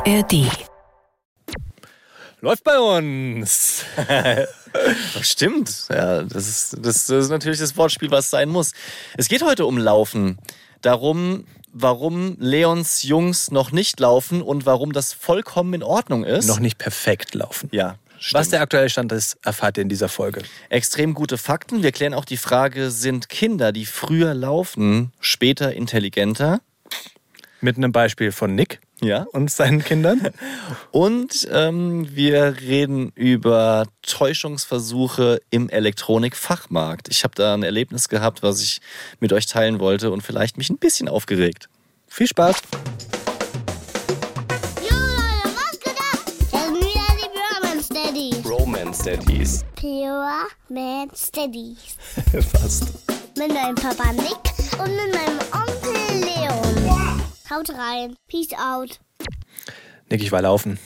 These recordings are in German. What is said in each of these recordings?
ARD. Läuft bei uns. Stimmt. Ja, das ist, das ist natürlich das Wortspiel, was sein muss. Es geht heute um Laufen. Darum, warum Leons Jungs noch nicht laufen und warum das vollkommen in Ordnung ist. Noch nicht perfekt laufen. Ja. Stimmt. Was der aktuelle Stand ist, erfahrt ihr in dieser Folge. Extrem gute Fakten. Wir klären auch die Frage, sind Kinder, die früher laufen, später intelligenter? Mit einem Beispiel von Nick Ja. und seinen Kindern. Und ähm, wir reden über Täuschungsversuche im Elektronikfachmarkt. Ich habe da ein Erlebnis gehabt, was ich mit euch teilen wollte und vielleicht mich ein bisschen aufgeregt. Viel Spaß. Jo Leute, was geht ab? Das sind wieder die Pyramid Steadies. Romance Daddies. Pyramid Steadies. Fast. Mit meinem Papa Nick und mit meinem Onkel Leon. Haut rein. Peace out. Nick, ich war laufen.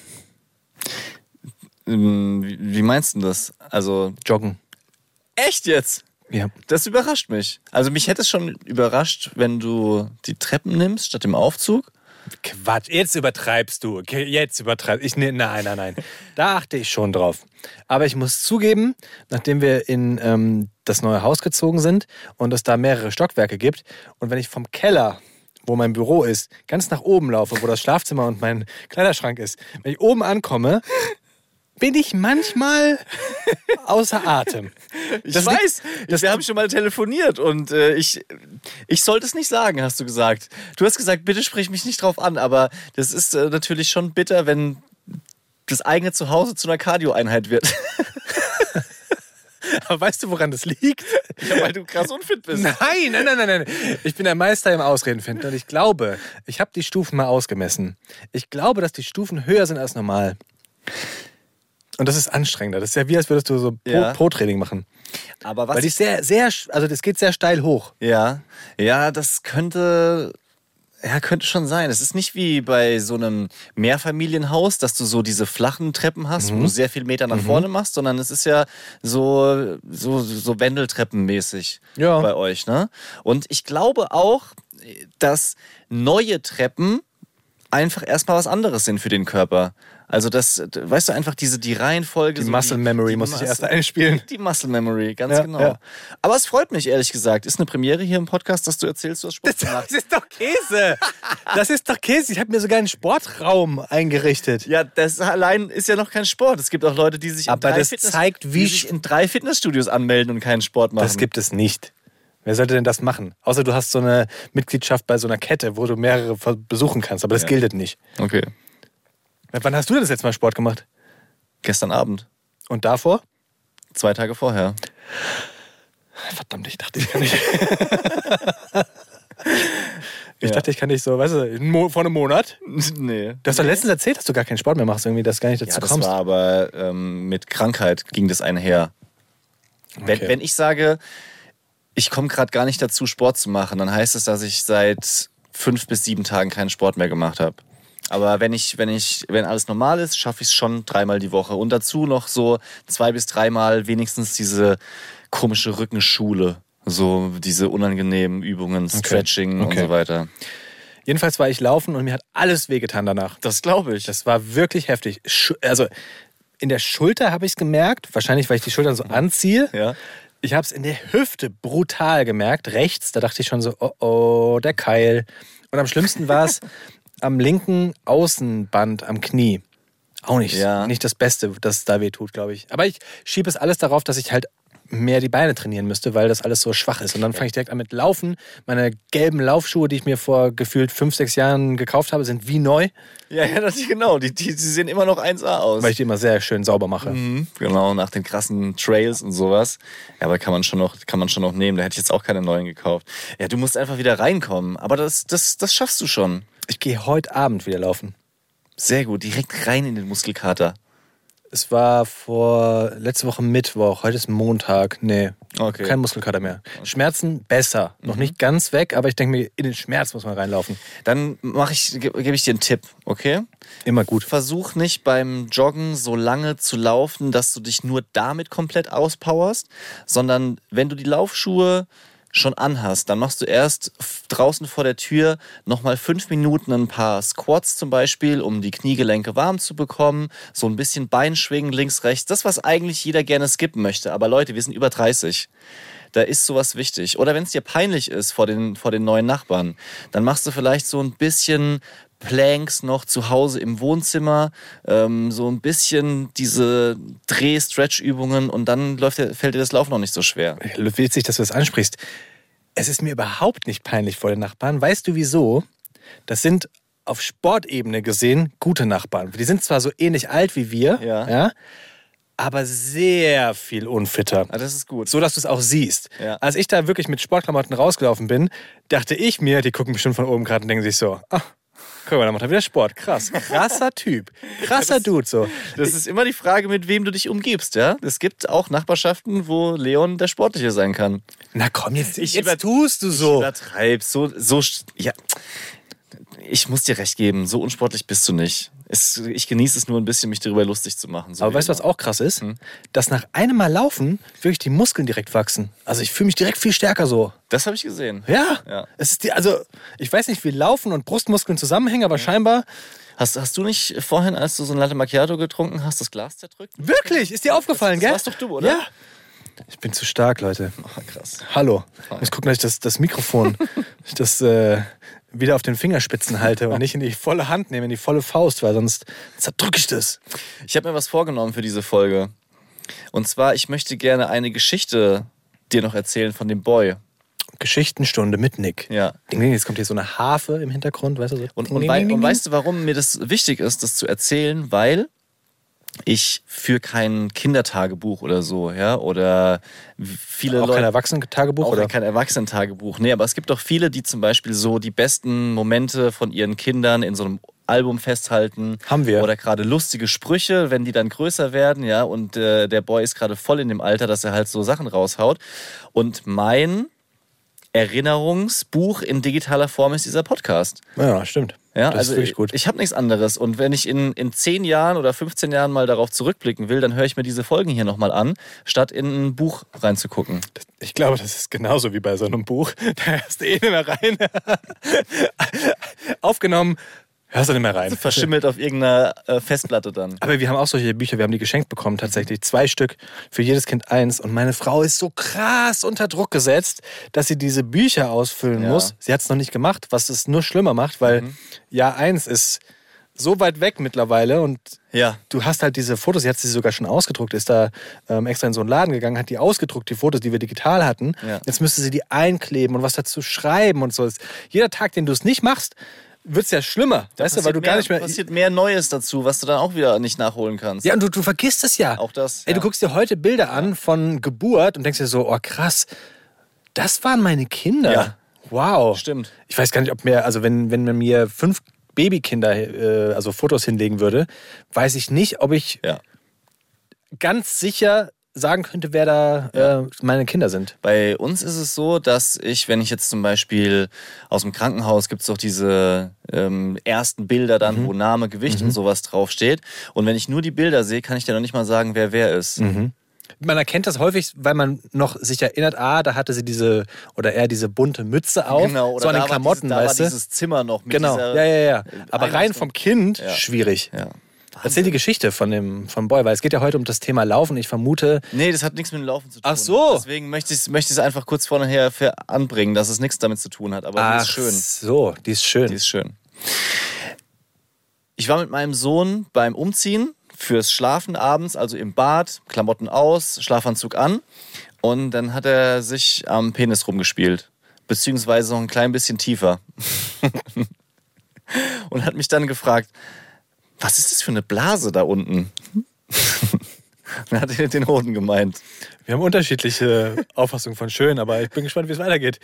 Ähm, wie, meinst du das? Also, Joggen. echt jetzt? Ja. Das überrascht mich. Also, mich hätte es schon überrascht, wenn du die Treppen nimmst statt dem Aufzug. Quatsch, jetzt übertreibst du. Jetzt übertreibst ich. Nee, nein, nein, nein. Da achte ich schon drauf. Aber ich muss zugeben, nachdem wir in ähm, das neue Haus gezogen sind und es da mehrere Stockwerke gibt und wenn ich vom Keller, wo mein Büro ist, ganz nach oben laufe, wo das Schlafzimmer und mein Kleiderschrank ist, wenn ich oben ankomme, bin ich manchmal außer Atem. Ich Das weiß, das- wir haben schon mal telefoniert und äh, ich, ich sollte es nicht sagen, hast du gesagt. Du hast gesagt, bitte sprich mich nicht drauf an, aber das ist äh, natürlich schon bitter, wenn das eigene Zuhause zu einer Cardio-Einheit wird. Aber weißt du, woran das liegt? ja, weil du krass unfit bist. Nein, nein, nein, nein, nein. Ich bin der Meister im Ausreden finden und ich glaube, ich habe die Stufen mal ausgemessen. Ich glaube, dass die Stufen höher sind als normal. Und das ist anstrengender. Das ist ja wie, als würdest du so Ja. Pro-Training machen. Aber was Weil die ist sehr, sehr, also das geht sehr steil hoch. Ja, ja, das könnte, ja, könnte schon sein. Es ist nicht wie bei so einem Mehrfamilienhaus, dass du so diese flachen Treppen hast, Mhm. wo du sehr viel Meter nach vorne machst, sondern es ist ja so, so, so Wendeltreppenmäßig Ja. bei euch, ne? Und ich glaube auch, dass neue Treppen einfach erstmal was anderes sind für den Körper. Also das, weißt du, einfach diese, die Reihenfolge. Die so Muscle Memory die muss ich erst einspielen. die Muscle Memory, ganz Ja, genau. ja. Aber es freut mich, ehrlich gesagt. Ist eine Premiere hier im Podcast, dass du erzählst, du hast Sport gemacht. ist doch Käse. Das ist doch Käse. Ich habe mir sogar einen Sportraum eingerichtet. Ja, das allein ist ja noch kein Sport. Es gibt auch Leute, die sich, in Aber drei, das Fitness zeigt, wie die sich in drei Fitnessstudios anmelden und keinen Sport machen. Das gibt es nicht. Wer sollte denn das machen? Außer du hast so eine Mitgliedschaft bei so einer Kette, wo du mehrere besuchen kannst. Aber das Ja. gilt nicht. Okay. Wann hast du denn das letzte Mal Sport gemacht? Gestern Abend. Und davor? Zwei Tage vorher. Verdammt, ich dachte, ich kann nicht. ich Ja. dachte, ich kann nicht so, weißt du, vor einem Monat. nee. Du hast doch letztens erzählt, dass du gar keinen Sport mehr machst, irgendwie, dass du gar nicht dazu Ja, das kommst. war aber ähm, mit Krankheit ging das einher. Wenn, Okay. wenn ich sage, ich komme gerade gar nicht dazu, Sport zu machen, dann heißt es, dass ich seit fünf bis sieben Tagen keinen Sport mehr gemacht habe. Aber wenn ich, wenn ich, wenn alles normal ist, schaffe ich es schon dreimal die Woche. Und dazu noch so zwei bis dreimal wenigstens diese komische Rückenschule. So diese unangenehmen Übungen, Stretching und Okay. so weiter. Jedenfalls war ich laufen und mir hat alles wehgetan danach. Das glaube ich. Das war wirklich heftig. Also in der Schulter habe ich es gemerkt, wahrscheinlich, weil ich die Schultern so anziehe. ja. Ich habe es in der Hüfte brutal gemerkt, rechts. Da dachte ich schon so, oh oh, der Keil. Und am schlimmsten war es am linken Außenband am Knie. Auch nicht, Ja. nicht das Beste, das es da weh tut, glaube ich. Aber ich schiebe es alles darauf, dass ich halt mehr die Beine trainieren müsste, weil das alles so schwach ist. Und dann fange ich direkt an mit Laufen. Meine gelben Laufschuhe, die ich mir vor gefühlt fünf, sechs Jahren gekauft habe, sind wie neu, Ja, ja, das, genau. Die, die, die sehen immer noch 1A aus. weil ich die immer sehr schön sauber mache. Mhm, Genau, nach den krassen Trails und sowas. Ja, aber kann man schon noch, kann man schon noch nehmen. Da hätte ich jetzt auch keine neuen gekauft. Ja, du musst einfach wieder reinkommen. Aber das, das, das schaffst du schon. Ich gehe heute Abend wieder laufen. Sehr gut. Direkt rein in den Muskelkater. Es war vor letzte Woche Mittwoch, heute ist Montag. Nee, Okay. kein Muskelkater mehr. Schmerzen besser. Noch nicht ganz weg, aber ich denke mir, in den Schmerz muss man reinlaufen. Dann mache ich, ge- gebe ich dir einen Tipp, okay? Immer gut. Versuch nicht beim Joggen so lange zu laufen, dass du dich nur damit komplett auspowerst, sondern wenn du die Laufschuhe schon anhast, dann machst du erst draußen vor der Tür nochmal fünf Minuten ein paar Squats zum Beispiel, um die Kniegelenke warm zu bekommen. So ein bisschen Beinschwingen links, rechts. Das, was eigentlich jeder gerne skippen möchte. Aber Leute, wir sind über 30. Da ist sowas wichtig. Oder wenn es dir peinlich ist vor den, vor den neuen Nachbarn, dann machst du vielleicht so ein bisschen Planks noch zu Hause im Wohnzimmer, ähm, so ein bisschen diese Dreh-Stretch-Übungen und dann läuft fällt dir das Laufen noch nicht so schwer. Witzig, dass du das ansprichst. Es ist mir überhaupt nicht peinlich vor den Nachbarn. Weißt du wieso? Das sind auf Sportebene gesehen gute Nachbarn. Die sind zwar so ähnlich alt wie wir, Ja. aber sehr viel unfitter. Ah, das ist gut. So dass du es auch siehst. Ja. Als ich da wirklich mit Sportklamotten rausgelaufen bin, dachte ich mir, die gucken bestimmt von oben gerade und denken sich so, ah, guck mal, da macht er wieder Sport. Krass. Krasser Typ. Krasser Dude so. Das ist immer die Frage, mit wem du dich umgibst, ja? Es gibt auch Nachbarschaften, wo Leon der Sportliche sein kann. Na komm, jetzt, Ich jetzt tust du so. Übertreibst, so, so, ja. Ich muss dir recht geben, so unsportlich bist du nicht. Es, ich genieße es nur ein bisschen, mich darüber lustig zu machen. So Aber weißt du, was auch krass ist? Dass nach einem Mal laufen wirklich die Muskeln direkt wachsen. Also ich fühle mich direkt viel stärker so. Das habe ich gesehen. Ja. Ja. Es ist die, also ich weiß nicht, wie Laufen und Brustmuskeln zusammenhängen, aber scheinbar. Hast, hast du nicht vorhin, als du so ein Latte Macchiato getrunken hast, das Glas zerdrückt? Wirklich? Ist dir aufgefallen, das gell? warst doch du, oder? Ja. Ich bin zu stark, Leute. Oh, krass. Hallo. Ich muss gucken, dass ich das, das Mikrofon ich das, äh, wieder auf den Fingerspitzen halte und nicht in die volle Hand nehme, in die volle Faust, weil sonst zerdrücke ich das. Ich habe mir was vorgenommen für diese Folge. Und zwar, ich möchte gerne eine Geschichte dir noch erzählen von dem Boy. Geschichtenstunde mit Nick. Ja. Ding, ding, jetzt kommt hier so eine Harfe im Hintergrund, weißt du? So. Und, und, ding, ding, und weißt du, warum mir das wichtig ist, das zu erzählen? Weil ich für kein Kindertagebuch oder so, ja, oder viele auch Leute. kein Erwachsenen-Tagebuch, oder? kein Erwachsenentagebuch. Nee, aber es gibt doch viele, die zum Beispiel so die besten Momente von ihren Kindern in so einem Album festhalten. Haben wir. Oder gerade lustige Sprüche, wenn die dann größer werden, ja, und äh, der Boy ist gerade voll in dem Alter, dass er halt so Sachen raushaut. Und mein Erinnerungsbuch in digitaler Form ist dieser Podcast. Ja, stimmt. Ja, das also ist wirklich gut. ich, ich habe nichts anderes. Und wenn ich in, in 10 Jahren oder 15 Jahren mal darauf zurückblicken will, dann höre ich mir diese Folgen hier nochmal an, statt in ein Buch reinzugucken. Ich glaube, das ist genauso wie bei so einem Buch. Da hörst du eh nicht mehr rein. Aufgenommen, hörst du nicht mehr rein. Verschimmelt auf irgendeiner äh, Festplatte dann. Aber wir haben auch solche Bücher, wir haben die geschenkt bekommen tatsächlich. Zwei Stück, für jedes Kind eins. Und meine Frau ist so krass unter Druck gesetzt, dass sie diese Bücher ausfüllen Ja. muss. Sie hat es noch nicht gemacht, was es nur schlimmer macht, weil Jahr eins ist so weit weg mittlerweile und Ja. du hast halt diese Fotos, sie hat sie sogar schon ausgedruckt, ist da ähm, extra in so einen Laden gegangen, hat die ausgedruckt, die Fotos, die wir digital hatten. Ja. Jetzt müsste sie die einkleben und was dazu schreiben und so. Jeder Tag, den du es nicht machst, wird es ja schlimmer. weißt du, weil du gar nicht mehr. passiert mehr Neues dazu, was du dann auch wieder nicht nachholen kannst. Ja, und du, du vergisst es ja. Auch das, Ey, du ja. guckst dir heute Bilder an von Geburt und denkst dir so, oh krass, das waren meine Kinder. Ja. Wow. Stimmt. Ich weiß gar nicht, ob mir, also wenn, wenn man mir fünf Babykinder, äh, also Fotos hinlegen würde, weiß ich nicht, ob ich Ja. ganz sicher sagen könnte, wer da äh, meine Kinder sind. Bei uns ist es so, dass ich, wenn ich jetzt zum Beispiel aus dem Krankenhaus gibt es doch diese ähm, ersten Bilder dann, Mhm. wo Name, Gewicht und sowas draufsteht. Und wenn ich nur die Bilder sehe, kann ich dir noch nicht mal sagen, wer wer ist. Mhm. Man erkennt das häufig, weil man noch sich erinnert, ah, da hatte sie diese, oder er diese bunte Mütze auf, Genau, oder so an da den war Klamotten, dieses, da weißt war du? dieses Zimmer noch mit Genau, dieser ja, ja, ja. Aber rein vom Kind, Ja. schwierig. Ja. Erzähl die Geschichte von dem vom Boy, weil es geht ja heute um das Thema Laufen. Ich vermute, Nee, das hat nichts mit dem Laufen zu tun. Ach so. Deswegen möchte ich es möchte ich's einfach kurz vorher für anbringen, dass es nichts damit zu tun hat. Aber die ist schön. so, die ist schön. Die ist schön. Ich war mit meinem Sohn beim Umziehen fürs Schlafen abends, also im Bad, Klamotten aus, Schlafanzug an. Und dann hat er sich am Penis rumgespielt. Beziehungsweise noch ein klein bisschen tiefer. Und hat mich dann gefragt, was ist das für eine Blase da unten? dann hat er den Hoden gemeint. Wir haben unterschiedliche Auffassungen von schön, aber ich bin gespannt, wie es weitergeht.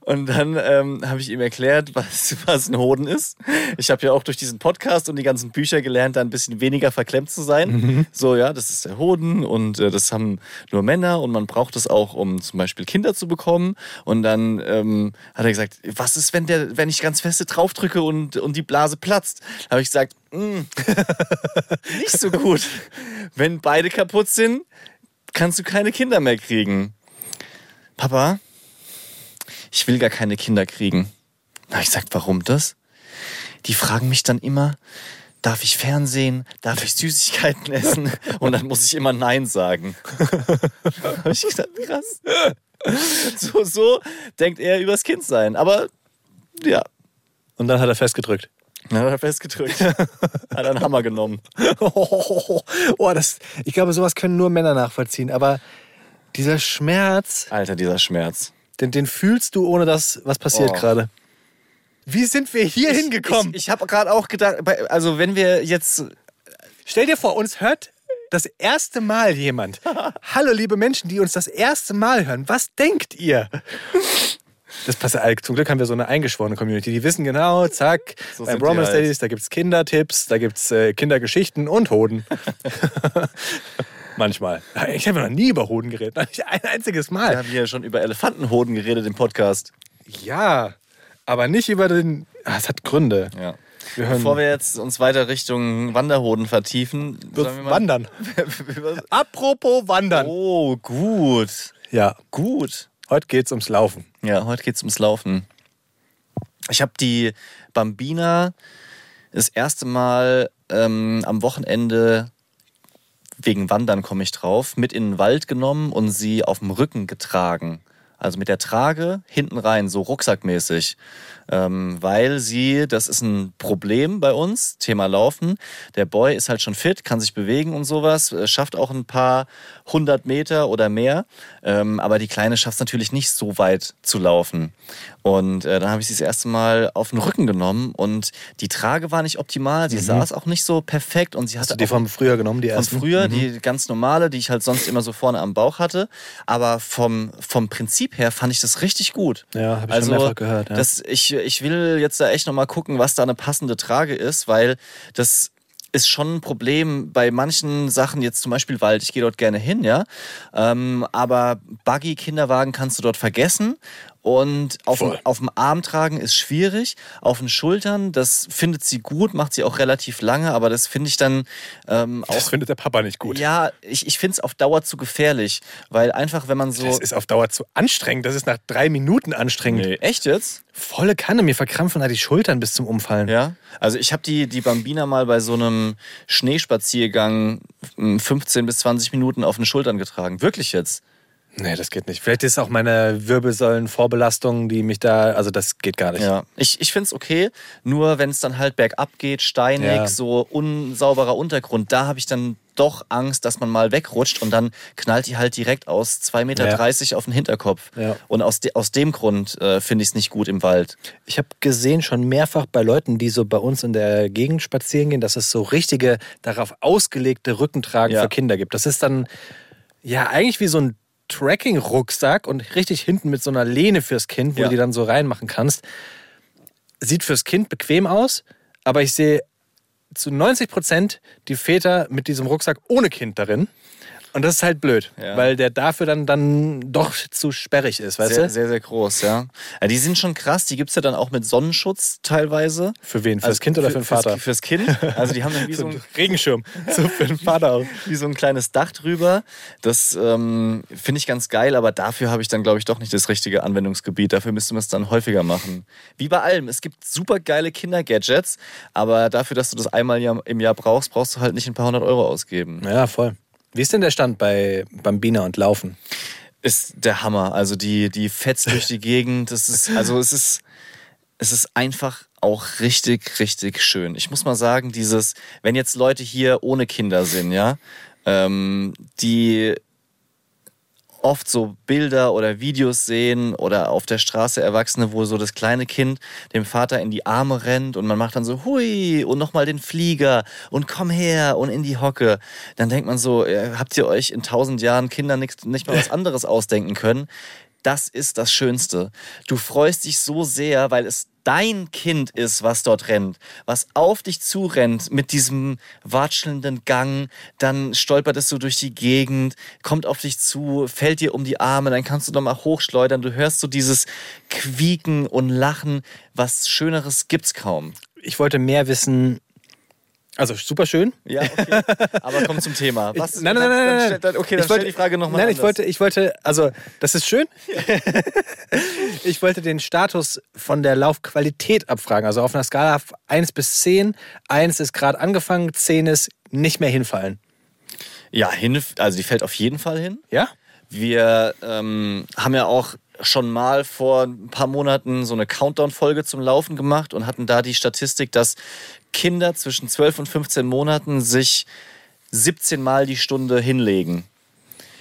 Und dann ähm, habe ich ihm erklärt, was, was ein Hoden ist. Ich habe ja auch durch diesen Podcast und die ganzen Bücher gelernt, da ein bisschen weniger verklemmt zu sein. So, ja, das ist der Hoden und äh, das haben nur Männer und man braucht es auch, um zum Beispiel Kinder zu bekommen. Und dann ähm, hat er gesagt, was ist, wenn, der, wenn ich ganz feste draufdrücke und, und die Blase platzt? Da habe ich gesagt, "Mm, nicht so gut. Wenn beide kaputt sind, kannst du keine Kinder mehr kriegen. Papa, ich will gar keine Kinder kriegen. Habe ich gesagt, warum das? Die fragen mich dann immer, darf ich Fernsehen, darf ich Süßigkeiten essen? Und dann muss ich immer Nein sagen. da habe ich gesagt, krass. So, so denkt er übers Kind sein. Aber ja, Und dann hat er festgedrückt. Dann hat er festgedrückt. hat einen Hammer genommen. oh, das, ich glaube, sowas können nur Männer nachvollziehen. Aber dieser Schmerz, Alter, dieser Schmerz. den, den fühlst du, ohne dass was passiert Oh. gerade. Wie sind wir hier hingekommen? Ich, ich habe gerade auch gedacht, also wenn wir jetzt Stell dir vor, uns hört das erste Mal jemand. Hallo, liebe Menschen, die uns das erste Mal hören. Was denkt ihr? Das passt ja. Zum Glück haben wir so eine eingeschworene Community. Die wissen genau, zack, So bei Bromance halt. Daddies, da gibt es Kindertipps, da gibt es äh, Kindergeschichten und Hoden. Manchmal. Ich habe noch nie über Hoden geredet. Nicht ein einziges wir Mal. haben hier schon über Elefantenhoden geredet im Podcast. Ja, aber nicht über den. Ah, es hat Gründe. Ja. Wir hören Bevor wir jetzt uns weiter Richtung Wanderhoden vertiefen, wir Wandern. Apropos Wandern. Oh, gut. Ja, Gut. Heute geht's ums Laufen. Ja, heute geht's ums Laufen. Ich habe die Bambina das erste Mal ähm, am Wochenende wegen Wandern komme ich drauf, mit in den Wald genommen und sie auf dem Rücken getragen. Also mit der Trage hinten rein, so rucksackmäßig. Ähm, weil sie, das ist ein Problem bei uns, Thema Laufen. Der Boy ist halt schon fit, kann sich bewegen und sowas, äh, schafft auch ein paar hundert Meter oder mehr. Ähm, aber die Kleine schafft es natürlich nicht so weit zu laufen. Und äh, dann habe ich sie das erste Mal auf den Rücken genommen und die Trage war nicht optimal, sie saß auch nicht so perfekt und sie Mhm. Hast hatte du die vom früher genommen, die von ersten? früher, die ganz normale, die ich halt sonst immer so vorne am Bauch hatte. Aber vom, vom Prinzip her fand ich das richtig gut. Ja, hab ich also, schon mehrfach gehört, ja. Das, ich, ich will jetzt da echt nochmal gucken, was da eine passende Trage ist, weil das ist schon ein Problem bei manchen Sachen, jetzt zum Beispiel Wald, ich gehe dort gerne hin, ja. Ähm, aber Buggy, Kinderwagen kannst du dort vergessen. Und auf dem, Voll. auf dem Arm tragen ist schwierig. Auf den Schultern, das findet sie gut, macht sie auch relativ lange, aber das finde ich dann ähm, auch Das findet der Papa nicht gut. ja, ich, ich finde es auf Dauer zu gefährlich, weil einfach, wenn man so. Das ist auf Dauer zu anstrengend. Das ist nach drei Minuten anstrengend. nee, echt jetzt? Volle Kanne. Mir verkrampfen da die Schultern bis zum Umfallen. Ja. Also ich habe die, die Bambina mal bei so einem Schneespaziergang m, 15 bis 20 Minuten auf den Schultern getragen. Wirklich jetzt. Nee, das geht nicht. Vielleicht ist es auch meine Wirbelsäulenvorbelastung, die mich da. Also, das geht gar nicht. Ja. Ich, ich finde es okay, nur wenn es dann halt bergab geht, steinig, Ja. so unsauberer Untergrund, da habe ich dann doch Angst, dass man mal wegrutscht und dann knallt die halt direkt aus 2,30 Meter auf den Hinterkopf. Ja. Und aus, de, aus dem Grund äh, finde ich es nicht gut im Wald. Ich habe gesehen schon mehrfach bei Leuten, die so bei uns in der Gegend spazieren gehen, dass es so richtige, darauf ausgelegte Rückentragen Ja. für Kinder gibt. Das ist dann ja eigentlich wie so ein Tracking-Rucksack und richtig hinten mit so einer Lehne fürs Kind, wo Ja. du die dann so reinmachen kannst. Sieht fürs Kind bequem aus, aber ich sehe zu 90 Prozent die Väter mit diesem Rucksack ohne Kind darin. Und das ist halt blöd, Ja. weil der dafür dann, dann doch zu sperrig ist, weißt Sehr, du? sehr, sehr groß, ja. ja. Die sind schon krass. Die gibt es ja dann auch mit Sonnenschutz teilweise. Für wen? Fürs Also Kind oder für, den Vater? Fürs, fürs Kind. Also die haben dann wie so, So ein, ein Regenschirm. So für den Vater auch. wie so ein kleines Dach drüber. Das ähm, finde ich ganz geil, aber dafür habe ich dann, glaube ich, doch nicht das richtige Anwendungsgebiet. Dafür müsste man es dann häufiger machen. Wie bei allem. Es gibt super geile Kinder-Gadgets, aber dafür, dass du das einmal im- im Jahr brauchst, brauchst du halt nicht ein paar hundert Euro ausgeben. Ja, voll. Wie ist denn der Stand bei Bambina und Laufen? ist der Hammer. Also die, die fetzt durch die Gegend. Das ist, also es ist, es ist einfach auch richtig, richtig schön. Ich muss mal sagen, dieses, wenn jetzt Leute hier ohne Kinder sind, ja, ähm, die oft so Bilder oder Videos sehen oder auf der Straße Erwachsene, wo so das kleine Kind dem Vater in die Arme rennt und man macht dann so hui und nochmal den Flieger und komm her und in die Hocke. Dann denkt man so, äh, habt ihr euch in tausend Jahren Kinder nicht, nicht mal was anderes ausdenken können? Das ist das Schönste. Du freust dich so sehr, weil es dein Kind ist, was dort rennt, was auf dich zurennt mit diesem watschelnden Gang, dann stolpert es so durch die Gegend, kommt auf dich zu, fällt dir um die Arme, dann kannst du nochmal hochschleudern, du hörst so dieses Quieken und Lachen, was Schöneres gibt's kaum. Ich wollte mehr wissen, Also super schön. Ja, okay. Aber komm zum Thema. Was? Ich, nein, nein, nein, nein, Dann, dann, okay, dann ich wollte, stell die Frage nochmal Nein, ich wollte, ich wollte, also das ist schön. ich wollte den Status von der Laufqualität abfragen. Also auf einer Skala 1 bis 10. 1 ist gerade angefangen, 10 ist nicht mehr hinfallen. Ja, hin, also die fällt auf jeden Fall hin. Ja? Wir ähm, haben ja auch schon mal vor ein paar Monaten so eine Countdown-Folge zum Laufen gemacht und hatten da die Statistik, dass Kinder zwischen 12 und 15 Monaten sich 17 Mal die Stunde hinlegen.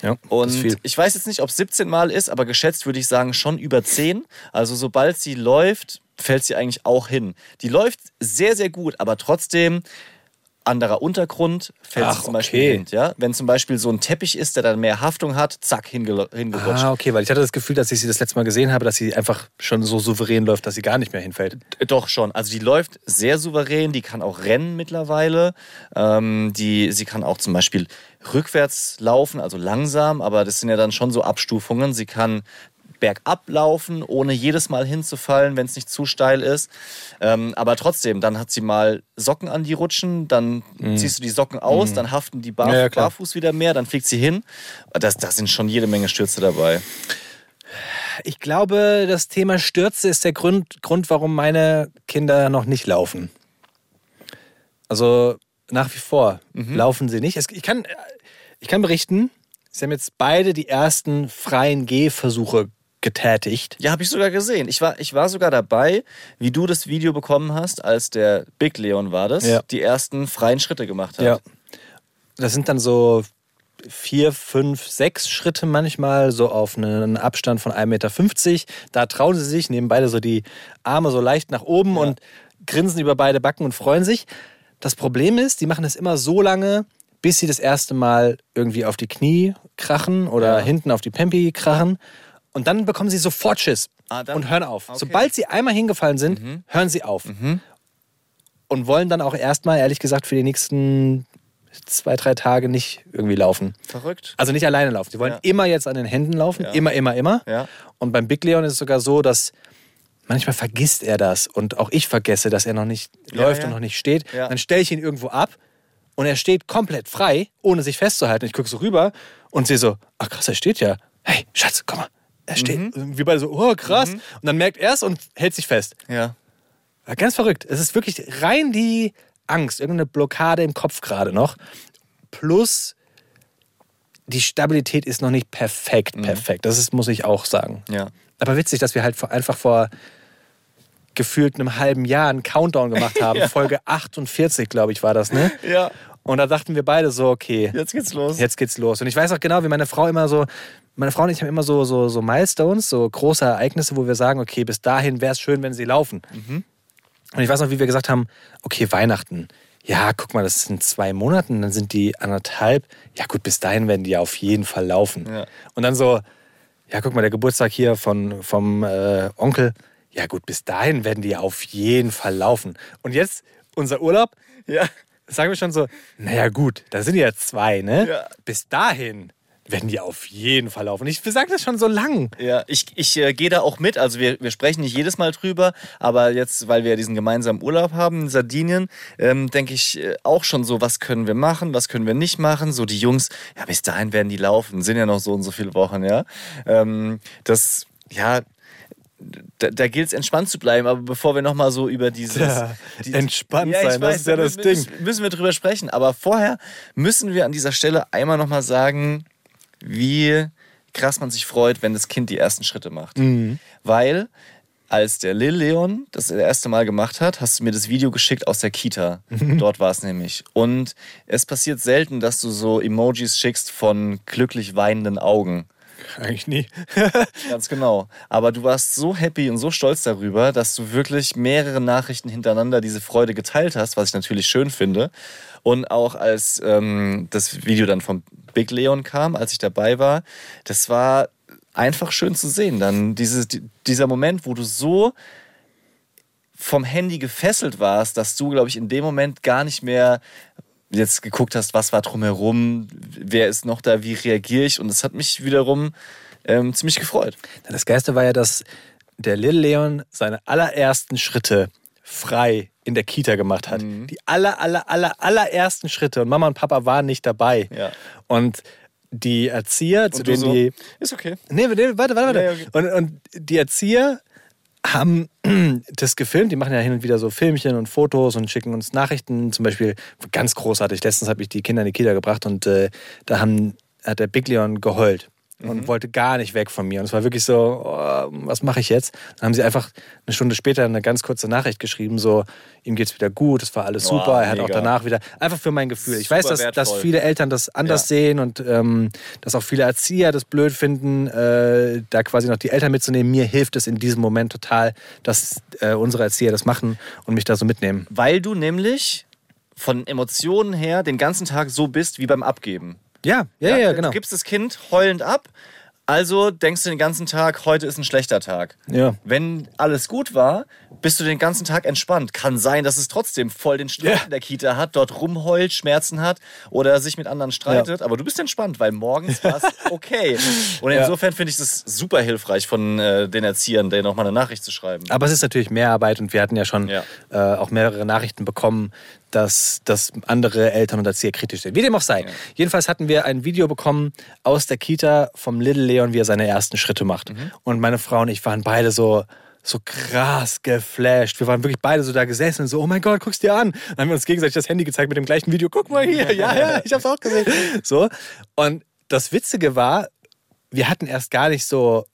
Ja. Und ich weiß jetzt nicht, ob es 17 Mal ist, aber geschätzt würde ich sagen schon über 10. Also sobald sie läuft, fällt sie eigentlich auch hin. Die läuft sehr, sehr gut, aber trotzdem anderer Untergrund fällt Ach, sie zum Beispiel okay. hin. Ja? Wenn zum Beispiel so ein Teppich ist, der dann mehr Haftung hat, zack, hinge hingerutscht. Ah, okay, weil ich hatte das Gefühl, dass ich sie das letzte Mal gesehen habe, dass sie einfach schon so souverän läuft, dass sie gar nicht mehr hinfällt. Doch schon. Also die läuft sehr souverän, die kann auch rennen mittlerweile. Ähm, die, sie kann auch zum Beispiel rückwärts laufen, also langsam, aber das sind ja dann schon so Abstufungen. Sie kann bergab laufen, ohne jedes Mal hinzufallen, wenn es nicht zu steil ist. Ähm, aber trotzdem, dann hat sie mal Socken an die Rutschen, dann ziehst du die Socken aus, dann haften die Barf Mhm. Ja, ja, barfuß wieder mehr, dann fliegt sie hin. Das, das sind schon jede Menge Stürze dabei. Ich glaube, das Thema Stürze ist der Grund, Grund, warum meine Kinder noch nicht laufen. Also nach wie vor laufen sie nicht. Es, ich, kann, ich kann berichten, sie haben jetzt beide die ersten freien Gehversuche getätigt. Ja, habe ich sogar gesehen. Ich war, ich war sogar dabei, wie du das Video bekommen hast, als der Big Leon war das, Ja. die ersten freien Schritte gemacht hat. Ja. Das sind dann so vier, fünf, sechs Schritte manchmal, so auf einen Abstand von 1,50 Meter. Da trauen sie sich, nehmen beide so die Arme so leicht nach oben und grinsen über beide Backen und freuen sich. Das Problem ist, die machen das immer so lange, bis sie das erste Mal irgendwie auf die Knie krachen oder Ja. hinten auf die Pempi krachen. Und dann bekommen sie sofort Schiss Ah, und hören auf. Okay. Sobald sie einmal hingefallen sind, hören sie auf. Und wollen dann auch erstmal, ehrlich gesagt, für die nächsten zwei, drei Tage nicht irgendwie laufen. Verrückt. Also nicht alleine laufen. Sie wollen Ja. immer jetzt an den Händen laufen. Ja. Immer, immer, immer. Ja. Und beim Big Leon ist es sogar so, dass manchmal vergisst er das und auch ich vergesse, dass er noch nicht läuft und noch nicht steht. Dann stelle ich ihn irgendwo ab und er steht komplett frei, ohne sich festzuhalten. Ich gucke so rüber und sehe so, ach krass, er steht ja. Hey, Schatz, komm mal. Er steht. Mhm. Und wir beide so, oh krass. Und dann merkt er es und hält sich fest. Ja. Ja, Ganz verrückt. Es ist wirklich rein die Angst, irgendeine Blockade im Kopf gerade noch. Plus die Stabilität ist noch nicht perfekt, perfekt. Das ist, muss ich auch sagen. Ja. Aber witzig, dass wir halt einfach vor gefühlt einem halben Jahr einen Countdown gemacht haben. Folge 48, glaube ich, war das, ne? Ja. Und da dachten wir beide so, okay, Jetzt geht's los. jetzt geht's los. Und ich weiß auch genau, wie meine Frau immer so, meine Frau und ich haben immer so, so, so Milestones, so große Ereignisse, wo wir sagen, okay, bis dahin wäre es schön, wenn sie laufen. Und ich weiß noch, wie wir gesagt haben, okay, Weihnachten. Ja, guck mal, das sind zwei Monaten, dann sind die anderthalb. Ja gut, bis dahin werden die ja auf jeden Fall laufen. Ja. Und dann so, ja, guck mal, der Geburtstag hier von, vom äh, Onkel. Ja gut, bis dahin werden die ja auf jeden Fall laufen. Und jetzt unser Urlaub, Ja. sagen wir schon so, naja gut, da sind ja zwei, ne? Ja. Bis dahin werden die auf jeden Fall laufen. Ich, wir sagen das schon so lang. Ja, ich, ich äh, gehe da auch mit. Also wir, wir sprechen nicht jedes Mal drüber, aber jetzt, weil wir diesen gemeinsamen Urlaub haben in Sardinien, ähm, denke ich äh, auch schon so, was können wir machen, was können wir nicht machen. So die Jungs, ja, bis dahin werden die laufen, sind ja noch so und so viele Wochen, ja. Ähm, das, ja, da, da gilt es entspannt zu bleiben, aber bevor wir nochmal so über dieses... Ja, die- entspannt ich sein, das ist ja da das Ding. Müssen wir drüber sprechen, aber vorher müssen wir an dieser Stelle einmal nochmal sagen, wie krass man sich freut, wenn das Kind die ersten Schritte macht. Mhm. Weil als der Lil Leon das erste Mal gemacht hat, hast du mir das Video geschickt aus der Kita. Mhm. Dort war es nämlich. Und es passiert selten, dass du so Emojis schickst von glücklich weinenden Augen. Eigentlich nie. Ganz genau. Aber du warst so happy und so stolz darüber, dass du wirklich mehrere Nachrichten hintereinander diese Freude geteilt hast, was ich natürlich schön finde. Und auch als ähm, das Video dann vom Big Leon kam, als ich dabei war, das war einfach schön zu sehen. Dann dieses, die- dieser Moment, wo du so vom Handy gefesselt warst, dass du, glaube ich, in dem Moment gar nicht mehr jetzt geguckt hast, was war drumherum, wer ist noch da, wie reagiere ich. Und es hat mich wiederum ähm, ziemlich gefreut. Das Geilste war ja, dass der Lil Leon seine allerersten Schritte frei in der Kita gemacht hat. Mhm. Die aller, aller, aller, allerersten Schritte. Und Mama und Papa waren nicht dabei. Ja. Und die Erzieher, zu denen so, die. ist okay. Nee, nee, warte, warte, warte. Nee, okay. und, und die Erzieher haben das gefilmt. Die machen ja hin und wieder so Filmchen und Fotos und schicken uns Nachrichten. Zum Beispiel ganz großartig. Letztens habe ich die Kinder in die Kita gebracht und äh, da haben, hat der Big Leon geheult und Mhm. wollte gar nicht weg von mir. Und es war wirklich so, oh, was mache ich jetzt? Dann haben sie einfach eine Stunde später eine ganz kurze Nachricht geschrieben, so, ihm geht's wieder gut, es war alles Wow, super, er hat auch mega. danach wieder, einfach für mein Gefühl. Ich Super weiß, dass, dass viele Eltern das anders Ja. sehen und ähm, dass auch viele Erzieher das blöd finden, äh, da quasi noch die Eltern mitzunehmen. Mir hilft es in diesem Moment total, dass äh, unsere Erzieher das machen und mich da so mitnehmen. Weil du nämlich von Emotionen her den ganzen Tag so bist wie beim Abgeben. Ja, ja, ja, genau. Du gibst das Kind heulend ab, also denkst du den ganzen Tag, heute ist ein schlechter Tag. Ja. Wenn alles gut war, bist du den ganzen Tag entspannt. Kann sein, dass es trotzdem voll den Streit Ja. in der Kita hat, dort rumheult, Schmerzen hat oder sich mit anderen streitet. Aber du bist entspannt, weil morgens war es okay. Und Ja. insofern finde ich das super hilfreich von äh, den Erziehern, denen nochmal eine Nachricht zu schreiben. Aber es ist natürlich mehr Arbeit und wir hatten ja schon Ja. äh, auch mehrere Nachrichten bekommen, dass, dass andere Eltern und Erzieher kritisch sind. Wie dem auch sei. Ja. Jedenfalls hatten wir ein Video bekommen aus der Kita vom Little Leon, wie er seine ersten Schritte macht. Mhm. Und meine Frau und ich waren beide so so krass geflasht. Wir waren wirklich beide so da gesessen und so, oh mein Gott, guck's dir an. Dann haben wir uns gegenseitig das Handy gezeigt mit dem gleichen Video. Guck mal hier. Ja, ja, ich hab's auch gesehen. So. Und das Witzige war, wir hatten erst gar nicht so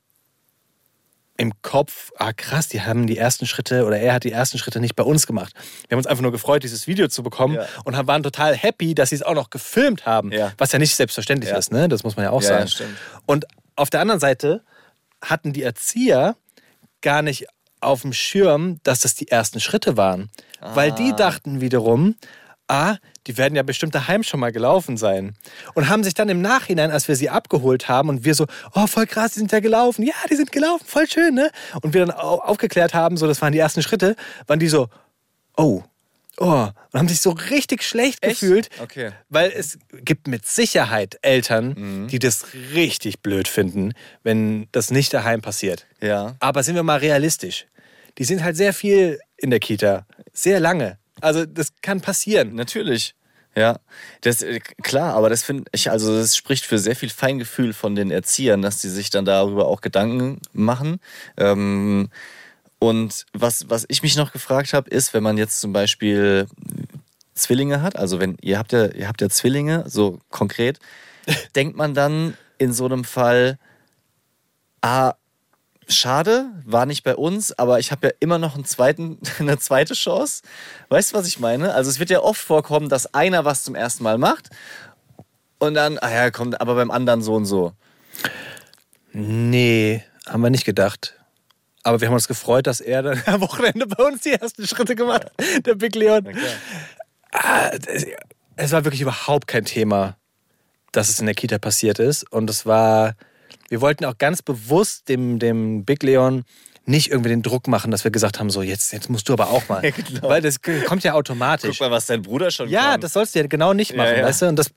im Kopf, ah krass, die haben die ersten Schritte oder er hat die ersten Schritte nicht bei uns gemacht. Wir haben uns einfach nur gefreut, dieses Video zu bekommen Ja. und waren total happy, dass sie es auch noch gefilmt haben, Ja. was ja nicht selbstverständlich Ja. ist, ne? Das muss man ja auch sagen. Und auf der anderen Seite hatten die Erzieher gar nicht auf dem Schirm, dass das die ersten Schritte waren, weil die Ah. dachten wiederum, ah, die werden ja bestimmt daheim schon mal gelaufen sein. Und haben sich dann im Nachhinein, als wir sie abgeholt haben und wir so, oh, voll krass, die sind ja gelaufen. Ja, die sind gelaufen, voll schön, ne? Und wir dann au- aufgeklärt haben, so, das waren die ersten Schritte, waren die so, oh, oh, und haben sich so richtig schlecht Echt? gefühlt. Okay. Weil es gibt mit Sicherheit Eltern, Mhm. die das richtig blöd finden, wenn das nicht daheim passiert. Ja. Aber sind wir mal realistisch. Die sind halt sehr viel in der Kita. Sehr lange. Also das kann passieren. Natürlich. Ja, das äh, klar, aber das finde ich, also das spricht für sehr viel Feingefühl von den Erziehern, dass die sich dann darüber auch Gedanken machen. Ähm, und was, was ich mich noch gefragt habe, ist, wenn man jetzt zum Beispiel Zwillinge hat, also wenn ihr habt ja, ihr habt ja Zwillinge, so konkret, denkt man dann in so einem Fall, ah, schade, war nicht bei uns, aber ich habe ja immer noch einen zweiten, eine zweite Chance. Weißt du, was ich meine? Also es wird ja oft vorkommen, dass einer was zum ersten Mal macht und dann, ah ja, kommt aber beim anderen so und so. Nee, haben wir nicht gedacht. Aber wir haben uns gefreut, dass er dann am Wochenende bei uns die ersten Schritte gemacht hat, der Big Leon. Ah, Es war wirklich überhaupt kein Thema, dass es in der Kita passiert ist. Und es war, wir wollten auch ganz bewusst dem, dem Big Leon nicht irgendwie den Druck machen, dass wir gesagt haben, so jetzt, jetzt musst du aber auch mal. Ja, genau. Weil das kommt ja automatisch. Guck mal, was dein Bruder schon Ja, kann. das sollst du ja genau nicht machen, Ja, ja. weißt du? Und das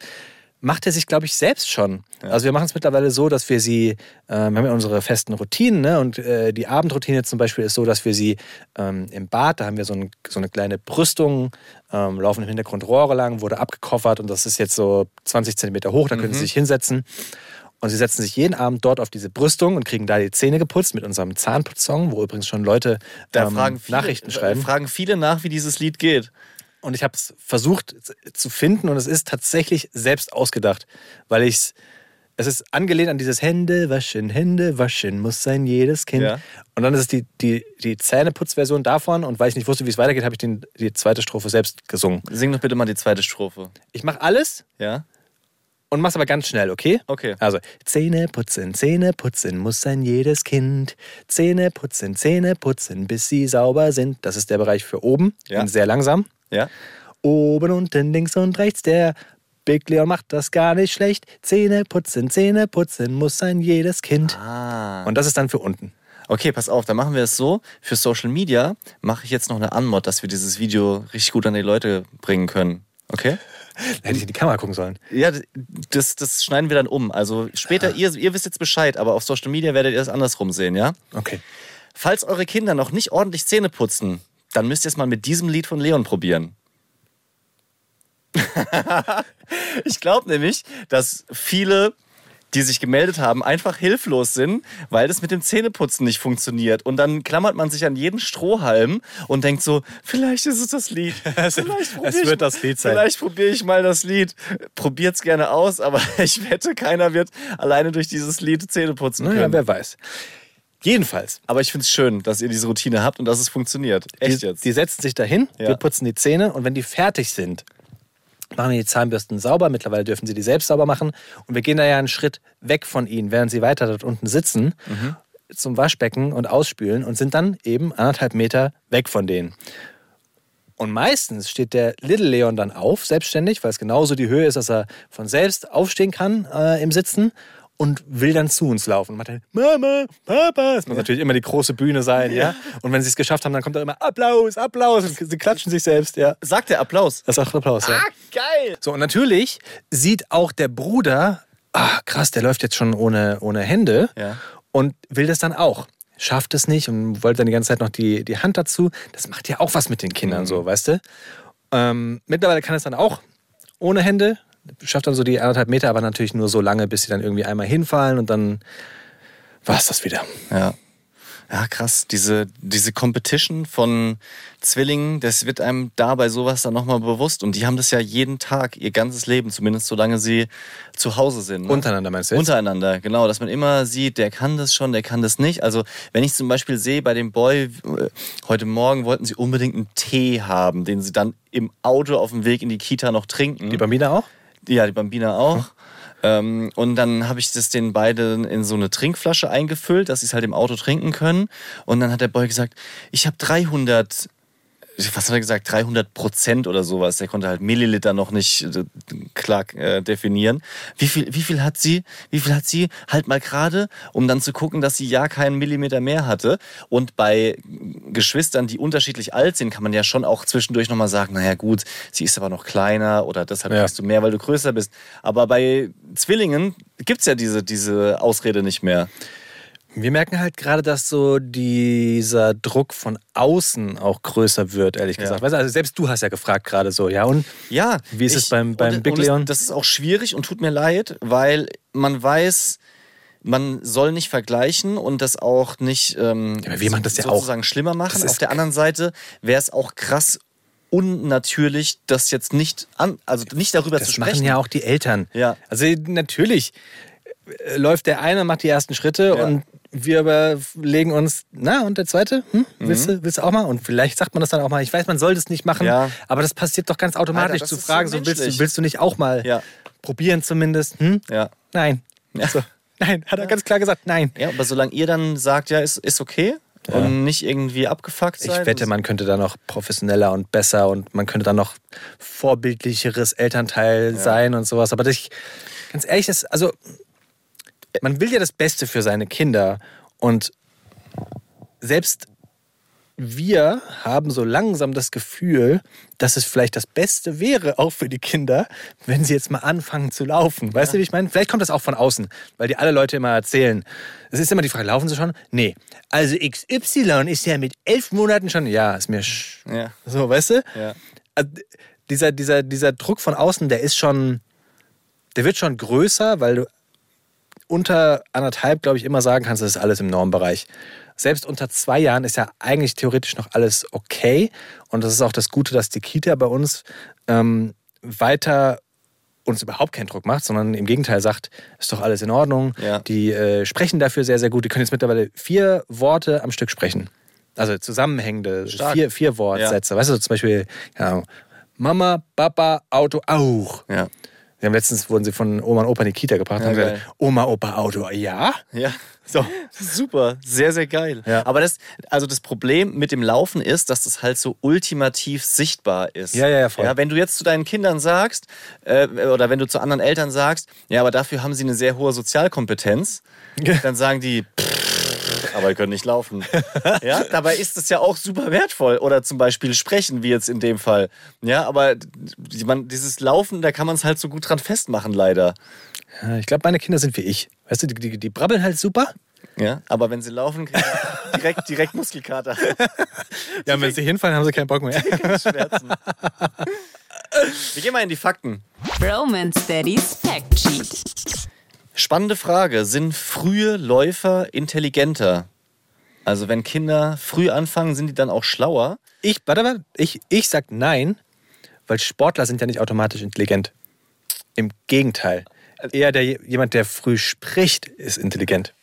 macht er sich, glaube ich, selbst schon. Also wir machen es mittlerweile so, dass wir sie, äh, wir haben ja unsere festen Routinen, ne? Und äh, die Abendroutine zum Beispiel ist so, dass wir sie ähm, im Bad, da haben wir so, ein, so eine kleine Brüstung, ähm, laufen im Hintergrund Rohre lang, wurde abgekoffert und das ist jetzt so 20 Zentimeter hoch, da können Mhm. sie sich hinsetzen. Und sie setzen sich jeden Abend dort auf diese Brüstung und kriegen da die Zähne geputzt mit unserem Zahnputzsong, wo übrigens schon Leute da ähm, fragen viele, Nachrichten äh, schreiben. fragen viele nach, wie dieses Lied geht. Und ich habe es versucht zu finden und es ist tatsächlich selbst ausgedacht, weil ich es. Es ist angelehnt an dieses Hände waschen, Hände waschen muss sein jedes Kind. Ja. Und dann ist es die, die, die Zähneputzversion davon. Und weil ich nicht wusste, wie es weitergeht, habe ich den, die zweite Strophe selbst gesungen. Sing doch bitte mal die zweite Strophe. Ich mache alles Ja? Und mach's aber ganz schnell, okay? Okay. Also, Zähne putzen, Zähne putzen muss sein jedes Kind. Zähne putzen, Zähne putzen, bis sie sauber sind. Das ist der Bereich für oben. Ja. Und sehr langsam. Ja? Oben, unten, links und rechts, der Big Leon macht das gar nicht schlecht. Zähne putzen, Zähne putzen muss sein jedes Kind. Ah. Und das ist dann für unten. Okay, pass auf, dann machen wir es so. Für Social Media mache ich jetzt noch eine Anmod, dass wir dieses Video richtig gut an die Leute bringen können. Okay? Hätte ich in die Kamera gucken sollen. Ja, das, das schneiden wir dann um. Also später, ihr, ihr wisst jetzt Bescheid, aber auf Social Media werdet ihr das andersrum sehen, ja? Okay. Falls eure Kinder noch nicht ordentlich Zähne putzen, dann müsst ihr es mal mit diesem Lied von Leon probieren. ich glaube nämlich, dass viele, die sich gemeldet haben, einfach hilflos sind, weil das mit dem Zähneputzen nicht funktioniert. Und dann klammert man sich an jeden Strohhalm und denkt so, vielleicht ist es das Lied. Vielleicht es wird das Lied sein. Vielleicht probiere ich mal das Lied. Probiert's gerne aus, aber ich wette, keiner wird alleine durch dieses Lied Zähne putzen Naja, können. wer weiß. Jedenfalls, aber ich finde es schön, dass ihr diese Routine habt und dass es funktioniert. Echt die, jetzt. die setzen sich dahin, Ja. wir putzen die Zähne und wenn die fertig sind, machen wir die Zahnbürsten sauber. Mittlerweile dürfen sie die selbst sauber machen. Und wir gehen da ja einen Schritt weg von ihnen, während sie weiter dort unten sitzen, Mhm. zum Waschbecken und ausspülen und sind dann eben anderthalb Meter weg von denen. Und meistens steht der Little Leon dann auf, selbstständig, weil es genauso die Höhe ist, dass er von selbst aufstehen kann äh, im Sitzen und will dann zu uns laufen. Und macht dann, Mama, Papa. Es muss natürlich immer die große Bühne sein, ja. Und wenn sie es geschafft haben, dann kommt da immer Applaus, Applaus. Und sie klatschen sich selbst, ja. Sagt der Applaus. Das auch Applaus, ja. geil! So, und natürlich sieht auch der Bruder, ah, krass, der läuft jetzt schon ohne, ohne Hände Ja. und will das dann auch. Schafft es nicht und wollte dann die ganze Zeit noch die, die Hand dazu. Das macht ja auch was mit den Kindern so, weißt du? Ähm, mittlerweile kann es dann auch ohne Hände. Schafft dann so die anderthalb Meter, aber natürlich nur so lange, bis sie dann irgendwie einmal hinfallen und dann war es das wieder. Ja. Ja, krass. Diese, diese Competition von Zwillingen, das wird einem da bei sowas dann nochmal bewusst. Und die haben das ja jeden Tag, ihr ganzes Leben, zumindest solange sie zu Hause sind. Ne? Untereinander meinst du jetzt? Untereinander, genau, dass man immer sieht, der kann das schon, der kann das nicht. Also wenn ich zum Beispiel sehe bei dem Boy, äh, heute Morgen wollten sie unbedingt einen Tee haben, den sie dann im Auto auf dem Weg in die Kita noch trinken. Die Bambina auch? Ja, die Bambina auch. Ähm, und dann habe ich das den beiden in so eine Trinkflasche eingefüllt, dass sie es halt im Auto trinken können. Und dann hat der Boy gesagt, ich habe 300, was hat er gesagt, 300 Prozent oder sowas. Der konnte halt Milliliter noch nicht äh, klar äh, definieren. Wie viel, wie viel hat sie? Wie viel hat sie? Halt mal gerade, um dann zu gucken, dass sie ja keinen Millimeter mehr hatte. Und bei Geschwistern, die unterschiedlich alt sind, kann man ja schon auch zwischendurch nochmal sagen, naja gut, sie ist aber noch kleiner oder deshalb Ja. kriegst du mehr, weil du größer bist. Aber bei Zwillingen gibt's ja diese, diese Ausrede nicht mehr. Wir merken halt gerade, dass so dieser Druck von außen auch größer wird, ehrlich Ja. gesagt. Weißt du, also selbst du hast ja gefragt gerade so, ja, und Ja. Wie ist es beim- beim und, Big und Leon? Das, das ist auch schwierig und tut mir leid, weil man weiß, man soll nicht vergleichen und das auch nicht ähm, Ja, wir machen das ja auch. sozusagen schlimmer machen. Das Auf der anderen Seite wäre es auch krass unnatürlich, das jetzt nicht an, also nicht darüber zu das sprechen. machen ja auch die Eltern. Ja. Also natürlich äh, läuft der eine, macht die ersten Schritte Ja. und wir aber legen uns, na, und der zweite? Hm? Willst, du, willst du auch mal? Und vielleicht sagt man das dann auch mal. Ich weiß, man soll das nicht machen, Mhm. Ja. aber das passiert doch ganz automatisch Alter, zu fragen, so so, willst, du, willst du nicht auch mal Ja. probieren zumindest? Hm? ja. Nein. Ja. So. Nein, hat er ganz klar gesagt, nein. ja, aber solange ihr dann sagt, ja, ist, ist okay und nicht irgendwie abgefuckt Ich seid. wette, man könnte da noch professioneller und besser und man könnte da noch vorbildlicheres Elternteil sein und sowas. Aber das, ganz ehrlich, das, also man will ja das Beste für seine Kinder und selbst wir haben so langsam das Gefühl, dass es vielleicht das Beste wäre, auch für die Kinder, wenn sie jetzt mal anfangen zu laufen. Weißt du, wie ich meine? Vielleicht kommt das auch von außen, weil die alle Leute immer erzählen. Es ist immer die Frage, laufen sie schon? Nee. Also XY ist ja mit elf Monaten schon, ja, ist mir sch Ja. so, weißt du? Ja. Also, dieser, dieser, dieser Druck von außen, der ist schon, der wird schon größer, weil du unter anderthalb, glaube ich, immer sagen kannst, das ist alles im Normbereich. Selbst unter zwei Jahren ist ja eigentlich theoretisch noch alles okay. Und das ist auch das Gute, dass die Kita bei uns ähm, weiter uns überhaupt keinen Druck macht, sondern im Gegenteil sagt, ist doch alles in Ordnung. Ja. Die äh, sprechen dafür sehr, sehr gut. Die können jetzt mittlerweile vier Worte am Stück sprechen. Also zusammenhängende Stark. vier, vier Wortsätze. Weißt du, zum Beispiel, ja, Mama, Papa, Auto, auch. Ja. Haben letztens wurden sie von Oma und Opa in die Kita gebracht und Ja, haben geil. gesagt, Oma, Opa, Auto, ja. Ja. So. Super, sehr, sehr geil. Ja. Aber das, also das Problem mit dem Laufen ist, dass das halt so ultimativ sichtbar ist. Ja, ja, ja, voll. Ja, wenn du jetzt zu deinen Kindern sagst, äh, oder wenn du zu anderen Eltern sagst, ja, aber dafür haben sie eine sehr hohe Sozialkompetenz, dann sagen die, "Pff, aber ihr könnt nicht laufen. ja, dabei ist es ja auch super wertvoll. Oder zum Beispiel sprechen, wie jetzt in dem Fall. Ja, aber man, dieses Laufen, da kann man es halt so gut dran festmachen, leider. Ja, Ich glaube, meine Kinder sind wie ich. Weißt du, die, die, die brabbeln halt super. Ja, aber wenn sie laufen, kriegen sie direkt, direkt Muskelkater. Ja, wenn sie hinfallen, haben sie keinen Bock mehr. Schmerzen. Wir gehen mal in die Fakten. Romance Daddy's Fact Sheet. Spannende Frage. Sind frühe Läufer intelligenter? Also wenn Kinder früh anfangen, sind die dann auch schlauer? Ich, warte mal, ich, ich sag nein, weil Sportler sind ja nicht automatisch intelligent. Im Gegenteil. Eher der, jemand, der früh spricht, ist intelligent.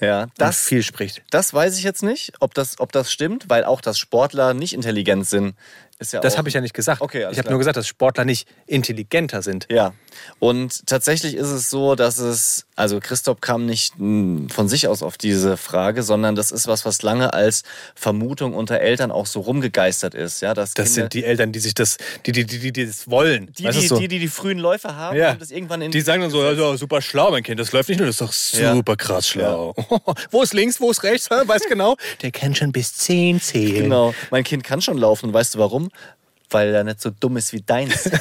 Ja, Das das, viel spricht. das weiß ich jetzt nicht, ob das, ob das stimmt, weil auch, dass Sportler nicht intelligent sind, ist ja Das habe ich ja nicht gesagt. Okay, ich habe nur gesagt, dass Sportler nicht intelligenter sind. Ja, und tatsächlich ist es so, dass es, also Christoph kam nicht mh, von sich aus auf diese Frage, sondern das ist was, was lange als Vermutung unter Eltern auch so rumgegeistert ist. Ja, dass Das Kinder, sind die Eltern, die sich das, die, die, die, die, die das wollen. die, Weißt die, so? die, die die frühen Läufer haben ja. und das irgendwann in die sagen dann so, also, super schlau, mein Kind, das läuft nicht nur, das ist doch Ja. super krass schlau. wo ist links, wo ist rechts, hä? weißt genau? Der kann schon bis 10 zählen. Genau, mein Kind kann schon laufen und weißt du warum? Weil er nicht so dumm ist wie deins.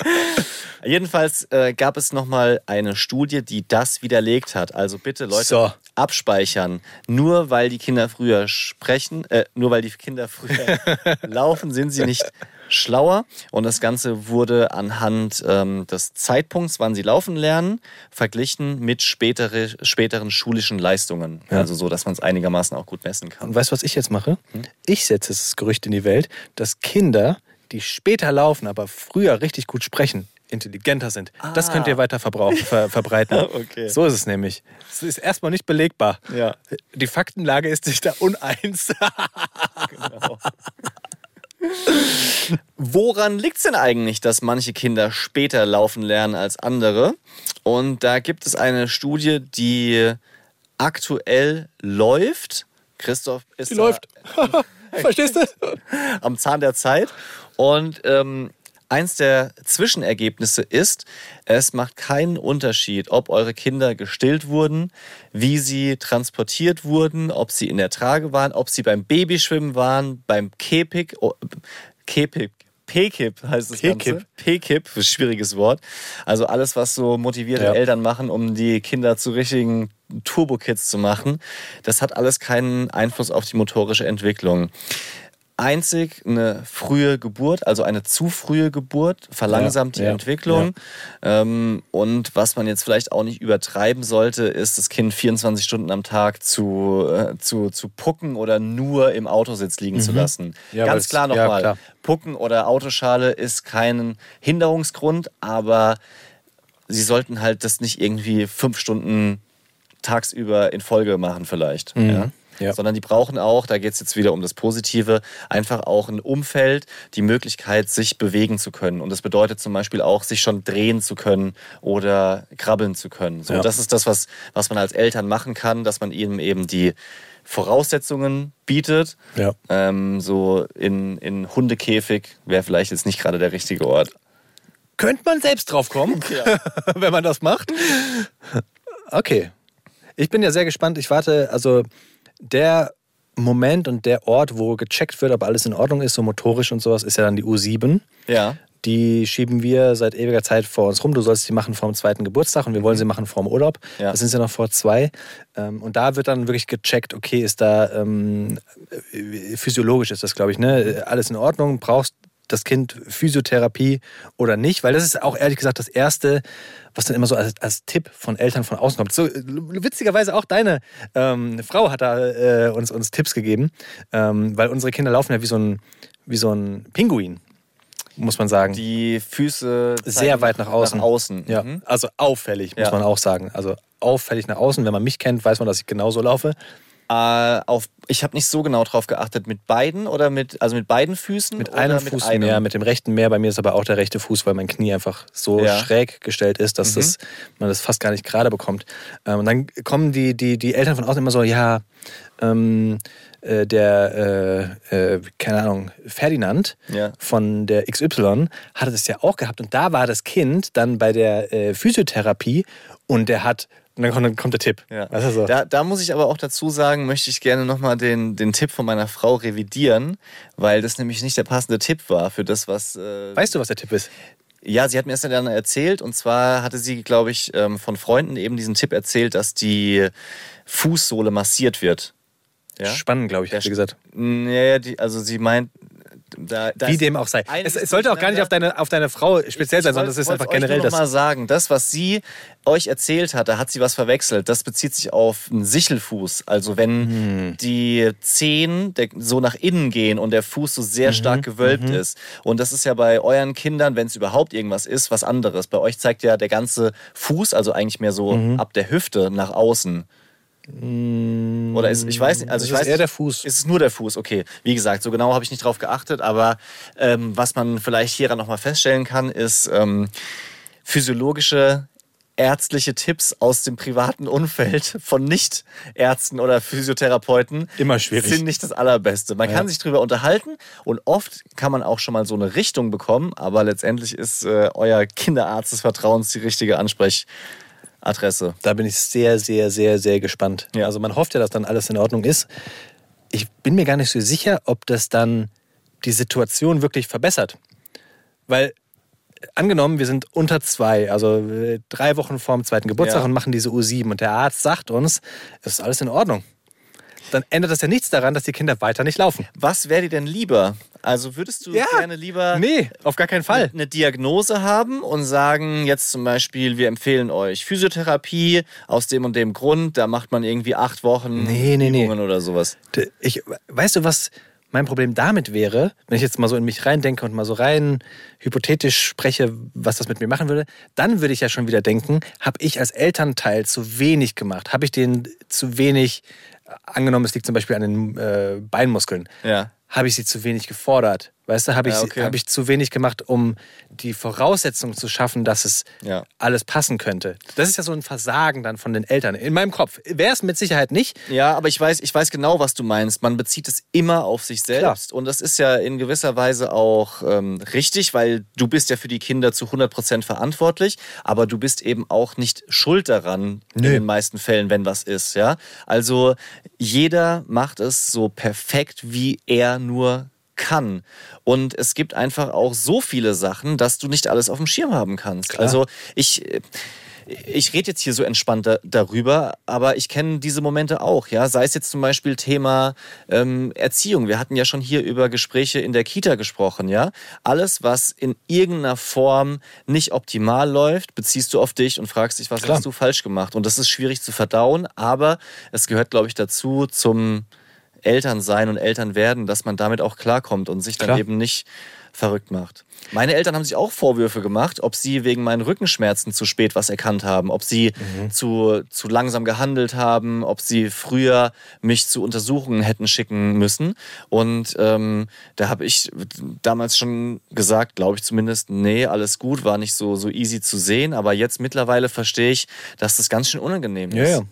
Jedenfalls äh, gab es nochmal eine Studie, die das widerlegt hat. Also bitte Leute So. abspeichern. Nur weil die Kinder früher sprechen, äh, nur weil die Kinder früher laufen, sind sie nicht schlauer. Und das Ganze wurde anhand ähm, des Zeitpunkts, wann sie laufen lernen, verglichen mit spätere, späteren schulischen Leistungen. Also so, dass man es einigermaßen auch gut messen kann. Und weißt du, was ich jetzt mache? Hm? Ich setze das Gerücht in die Welt, dass Kinder, die später laufen, aber früher richtig gut sprechen, intelligenter sind. Das könnt ihr weiter verbrauch- ver verbreiten. Ah. Okay. So ist es nämlich. Es ist erstmal nicht belegbar. Ja. Die Faktenlage ist sich da uneins. Woran liegt es denn eigentlich, dass manche Kinder später laufen lernen als andere? Und da gibt es eine Studie, die aktuell läuft. Christoph ist Die läuft. Verstehst du? am Zahn der Zeit. Und ähm, eins der Zwischenergebnisse ist, es macht keinen Unterschied, ob eure Kinder gestillt wurden, wie sie transportiert wurden, ob sie in der Trage waren, ob sie beim Babyschwimmen waren, beim Kepik, oh, Kepik, P-Kip heißt das P-Kip. P-Kip, ist ein schwieriges Wort. Also alles, was so motivierte Ja. Eltern machen, um die Kinder zu richtigen Turbo-Kids zu machen, das hat alles keinen Einfluss auf die motorische Entwicklung. Einzig eine frühe Geburt, also eine zu frühe Geburt, verlangsamt Ja, die ja, Entwicklung. Ähm, und was man jetzt vielleicht auch nicht übertreiben sollte, ist, das Kind 24 Stunden am Tag zu, äh, zu, zu pucken oder nur im Autositz liegen zu lassen. Mhm. Ja, Ganz klar ja, nochmal. Pucken oder Autoschale ist kein Hinderungsgrund, aber sie sollten halt das nicht irgendwie fünf Stunden tagsüber in Folge machen vielleicht. Ja? Mhm. Ja. Sondern die brauchen auch, da geht es jetzt wieder um das Positive, einfach auch ein Umfeld, die Möglichkeit, sich bewegen zu können. Und das bedeutet zum Beispiel auch, sich schon drehen zu können oder krabbeln zu können. So, Ja. Das ist das, was, was man als Eltern machen kann, dass man ihnen eben die Voraussetzungen bietet. Ja. Ähm, so in, in Hundekäfig wäre vielleicht jetzt nicht gerade der richtige Ort. Könnte man selbst drauf kommen, wenn man das macht. Okay. Ich bin ja sehr gespannt. Ich warte, also der Moment und der Ort, wo gecheckt wird, ob alles in Ordnung ist, so motorisch und sowas, ist ja dann die U7. Ja. Die schieben wir seit ewiger Zeit vor uns rum. Du sollst sie machen vor dem zweiten Geburtstag und wir wollen sie machen vor dem Urlaub. Ja. Das sind sie noch vor zwei. Ähm, Und da wird dann wirklich gecheckt, okay, ist da ähm, äh, physiologisch ist das, glaube ich, ne? Alles in Ordnung? Brauchst das Kind Physiotherapie oder nicht? Weil das ist auch ehrlich gesagt das Erste, was dann immer so als, als Tipp von Eltern von außen kommt. So witzigerweise auch deine ähm, Frau hat da äh, uns, uns Tipps gegeben, ähm, weil unsere Kinder laufen ja wie so ein, wie so ein Pinguin, muss man sagen. Die Füße Sehr weit nach außen. Nach außen. Ja, Mhm. also auffällig, muss Ja. man auch sagen. Also auffällig nach außen. Wenn man mich kennt, weiß man, dass ich genauso laufe. Äh, auf, ich habe nicht so genau drauf geachtet. Mit beiden oder mit, also mit beiden Füßen? Mit einem Fuß einem? mehr, mit dem rechten mehr. Bei mir ist aber auch der rechte Fuß, weil mein Knie einfach so Ja. Mhm. schräg gestellt ist, dass das, man das fast gar nicht gerade bekommt. Ähm, und dann kommen die, die, die Eltern von außen immer so, ja, ähm, äh, der, äh, äh, keine Ahnung, Ferdinand Ja. von der XY hatte das ja auch gehabt. Und da war das Kind dann bei der äh, Physiotherapie und der hat, und dann kommt, dann kommt der Tipp. Ja. So. da, da muss ich aber auch dazu sagen, möchte ich gerne nochmal den, den Tipp von meiner Frau revidieren, weil das nämlich nicht der passende Tipp war für das, was. Äh, Weißt du, was der Tipp ist? Ja, sie hat mir das dann erzählt und zwar hatte sie, glaube ich, ähm, von Freunden eben diesen Tipp erzählt, dass die Fußsohle massiert wird. Ja? Spannend, glaube ich, hat sie gesagt. Ja, die, also sie meint, da, Wie dem auch sei. Es, es sollte auch gar nicht auf deine, auf deine Frau speziell sein, Ich sondern es ist wollte- einfach wollte generell das. noch mal sagen, das, was sie euch erzählt hat, da hat sie was verwechselt. Das bezieht sich auf einen Sichelfuß. Also wenn Hm. die Zehen der, so nach innen gehen und der Fuß so Mhm, sehr stark gewölbt ist. Und das ist ja bei euren Kindern, wenn es überhaupt irgendwas ist, was anderes. Bei euch zeigt ja der ganze Fuß, also eigentlich mehr so Mhm. ab der Hüfte nach außen. Oder ist, ich weiß nicht, also ich ist weiß eher nicht, der Fuß. Ist es nur der Fuß, okay. Wie gesagt, so genau habe ich nicht drauf geachtet, aber ähm, was man vielleicht hieran nochmal feststellen kann, ist ähm, physiologische ärztliche Tipps aus dem privaten Umfeld von Nicht-Ärzten oder Physiotherapeuten Immer schwierig. sind nicht das Allerbeste. Man kann sich drüber unterhalten und oft kann man auch schon mal so eine Richtung bekommen, aber letztendlich ist äh, euer Kinderarzt des Vertrauens die richtige Ansprechadresse. Da bin ich sehr, sehr, sehr, sehr gespannt. Ja. Also man hofft ja, dass dann alles in Ordnung ist. Ich bin mir gar nicht so sicher, ob das dann die Situation wirklich verbessert. Weil angenommen, wir sind unter zwei, also äh, drei Wochen vorm zweiten Geburtstag Ja. und machen diese U7 und der Arzt sagt uns, es ist alles in Ordnung. Dann ändert das ja nichts daran, dass die Kinder weiter nicht laufen. Was wäre dir denn lieber? Also würdest du Ja. gerne lieber Nee, auf gar keinen Fall. eine Diagnose haben und sagen, jetzt zum Beispiel, wir empfehlen euch Physiotherapie aus dem und dem Grund, da macht man irgendwie acht Wochen Nee, nee, nee. Übungen oder sowas. Ich, weißt du, was mein Problem damit wäre, wenn ich jetzt mal so in mich reindenke und mal so rein hypothetisch spreche, was das mit mir machen würde, dann würde ich ja schon wieder denken, habe ich als Elternteil zu wenig gemacht? Habe ich den zu wenig, angenommen, es liegt zum Beispiel an den äh, Beinmuskeln, Ja. habe ich sie zu wenig gefordert? Weißt du, habe ich, Ja, okay. habe ich zu wenig gemacht, um die Voraussetzungen zu schaffen, dass es Ja. alles passen könnte? Das ist ja so ein Versagen dann von den Eltern. In meinem Kopf wäre es mit Sicherheit nicht. Ja, aber ich weiß, ich weiß genau, was du meinst. Man bezieht es immer auf sich selbst. Und das ist ja in gewisser Weise auch ähm, richtig, weil du bist ja für die Kinder zu 100% verantwortlich, aber du bist eben auch nicht schuld daran in Nö. den meisten Fällen, wenn was ist. Ja? Also jeder macht es so perfekt, wie er nur kann. Und es gibt einfach auch so viele Sachen, dass du nicht alles auf dem Schirm haben kannst. Klar. Also ich, ich rede jetzt hier so entspannt da, darüber, aber ich kenne diese Momente auch, ja. Sei es jetzt zum Beispiel Thema ähm, Erziehung. Wir hatten ja schon hier über Gespräche in der Kita gesprochen, ja. Alles, was in irgendeiner Form nicht optimal läuft, beziehst du auf dich und fragst dich, was Klar. hast du falsch gemacht? Und das ist schwierig zu verdauen, aber es gehört, glaube ich, dazu zum Elternsein und Elternwerden, dass man damit auch klarkommt und sich dann Klar. eben nicht verrückt macht. Meine Eltern haben sich auch Vorwürfe gemacht, ob sie wegen meinen Rückenschmerzen zu spät was erkannt haben, ob sie zu, zu langsam gehandelt haben, ob sie früher mich zu Untersuchungen hätten schicken müssen. Und ähm, da habe ich damals schon gesagt, glaube ich zumindest, nee, alles gut, war nicht so, so easy zu sehen. Aber jetzt mittlerweile verstehe ich, dass das ganz schön unangenehm Ja, ist. ja.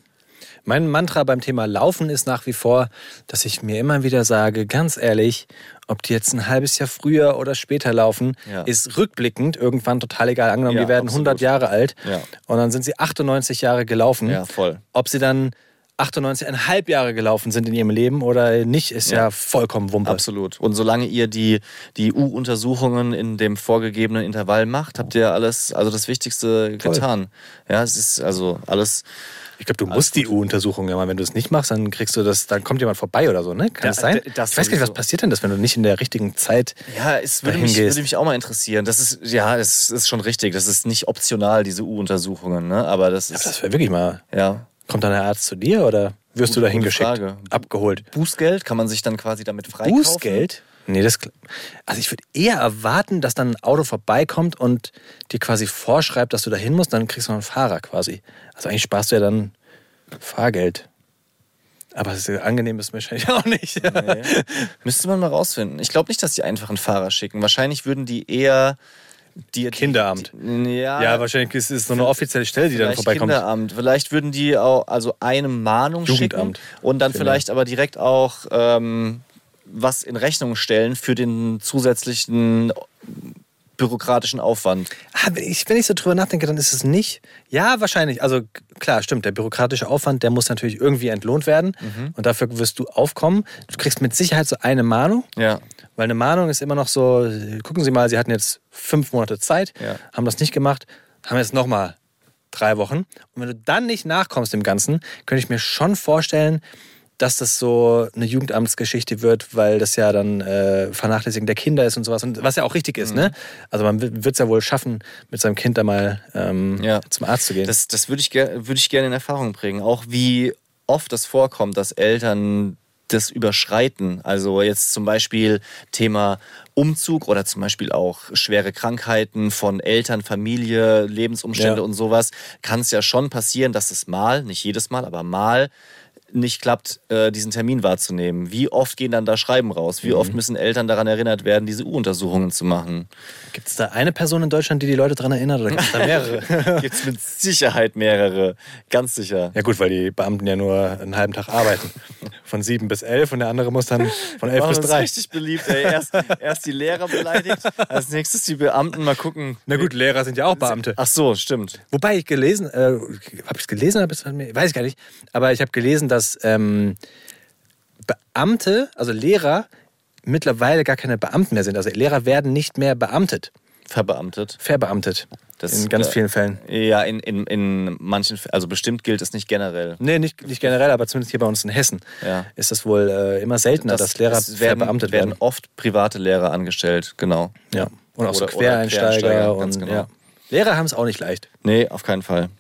Mein Mantra beim Thema Laufen ist nach wie vor, dass ich mir immer wieder sage, ganz ehrlich, ob die jetzt ein halbes Jahr früher oder später laufen, Ja. ist rückblickend irgendwann total egal. Angenommen, Ja, die werden absolut. 100 Jahre alt Ja. und dann sind sie 98 Jahre gelaufen. Ja, voll. Ob sie dann 98,5 Jahre gelaufen sind in ihrem Leben oder nicht, ist ja, Ja. vollkommen Wumpe. Absolut. Und solange ihr die, die U-Untersuchungen in dem vorgegebenen Intervall macht, habt ihr alles, also das Wichtigste Voll. getan. Ja, es ist also alles. Ich glaube, du musst die U-Untersuchung ja mal, wenn du es nicht machst, dann kriegst du das, dann kommt jemand vorbei oder so, ne? Kann Ja, das sein? das ich weiß gar nicht, was passiert denn das, wenn du nicht in der richtigen Zeit. Ja, es würde mich, würde mich auch mal interessieren. Das ist, ja, es ist schon richtig. Das ist nicht optional, diese U-Untersuchungen, ne? Aber das Aber ist, das wäre wirklich mal. ja. Kommt dann der Arzt zu dir oder wirst du Gute- da hingeschickt? gute Frage. Abgeholt. Bußgeld kann man sich dann quasi damit freikaufen. Bußgeld? Nee, das. Also ich würde eher erwarten, dass dann ein Auto vorbeikommt und dir quasi vorschreibt, dass du da hin musst, dann kriegst du noch einen Fahrer quasi. Also eigentlich sparst du ja dann Fahrgeld. Aber es ist angenehm ist wahrscheinlich auch nicht. Nee. Müsste man mal rausfinden. Ich glaube nicht, dass die einfach einen Fahrer schicken. Wahrscheinlich würden die eher die Kinderamt. Die, ja, Ja, wahrscheinlich ist es so eine offizielle Stelle, die dann vorbeikommt. Kinderamt. Vielleicht würden die auch also eine Mahnung Jugendamt. schicken und dann Finde. vielleicht aber direkt auch ähm, was in Rechnung stellen für den zusätzlichen bürokratischen Aufwand. Ah, wenn, ich, wenn ich so drüber nachdenke, dann ist es nicht. Ja, wahrscheinlich. Also klar, stimmt. Der bürokratische Aufwand, der muss natürlich irgendwie entlohnt werden. Und dafür wirst du aufkommen. Du kriegst mit Sicherheit so eine Mahnung. Ja. Weil eine Mahnung ist immer noch so, gucken Sie mal, Sie hatten jetzt fünf Monate Zeit, Ja. haben das nicht gemacht, haben jetzt nochmal drei Wochen. Und wenn du dann nicht nachkommst dem Ganzen, könnte ich mir schon vorstellen, dass das so eine Jugendamtsgeschichte wird, weil das ja dann äh, Vernachlässigen der Kinder ist und sowas. Und was ja auch richtig ist, ne? Also man wird es ja wohl schaffen, mit seinem Kind da mal ähm, Ja. zum Arzt zu gehen. Das, das würde ich, würd ich gerne in Erfahrung bringen. Auch wie oft es vorkommt, dass Eltern das überschreiten. Also jetzt zum Beispiel Thema Umzug oder zum Beispiel auch schwere Krankheiten von Eltern, Familie, Lebensumstände Ja. und sowas. Kann es ja schon passieren, dass es mal, nicht jedes Mal, aber mal nicht klappt, äh, diesen Termin wahrzunehmen. Wie oft gehen dann da Schreiben raus? Wie oft müssen Eltern daran erinnert werden, diese U-Untersuchungen zu machen? Gibt es da eine Person in Deutschland, die die Leute daran erinnert oder gibt es da mehrere? Gibt es mit Sicherheit mehrere. Ganz sicher. ja gut, weil die Beamten ja nur einen halben Tag arbeiten. Von sieben bis elf und der andere muss dann von elf bis drei. richtig beliebt. Ey. Erst, erst die Lehrer beleidigt, als nächstes die Beamten. Mal gucken. Na gut, Lehrer sind ja auch Beamte. Ach so, stimmt. Wobei ich gelesen, äh, habe ich es gelesen oder bis- weiß ich gar nicht, aber ich habe gelesen, dass ähm, Beamte, also Lehrer, mittlerweile gar keine Beamten mehr sind. Also Lehrer werden nicht mehr beamtet, Verbeamtet. verbeamtet. Das, in ganz vielen Fällen. Ja, in, in, in manchen, also bestimmt gilt es nicht generell. Nee, nicht, nicht generell, aber zumindest hier bei uns in Hessen Ja. ist das wohl äh, immer seltener, dass Lehrer es werden, verbeamtet werden werden. oft private Lehrer angestellt, genau. Ja. Und auch so Oder- oder Quereinsteiger. Quereinsteiger, und, genau. ja. Lehrer haben es auch nicht leicht. Nee, auf keinen Fall.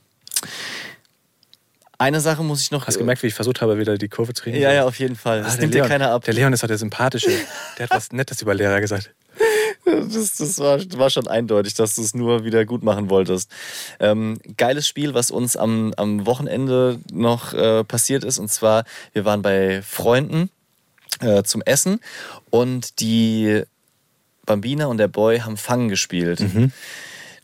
Eine Sache muss ich noch. Hast du gemerkt, wie ich versucht habe, wieder die Kurve zu kriegen? Ja, ja, auf jeden Fall. Ah, Das nimmt dir Leon, keiner ab. Der Leon ist halt der Sympathische. Der hat was Nettes über Lehrer gesagt. Das, das war, war schon eindeutig, dass du es nur wieder gut machen wolltest. Ähm, geiles Spiel, was uns am, am Wochenende noch äh, passiert ist. Und zwar, wir waren bei Freunden äh, zum Essen und die Bambina und der Boy haben Fangen gespielt. Du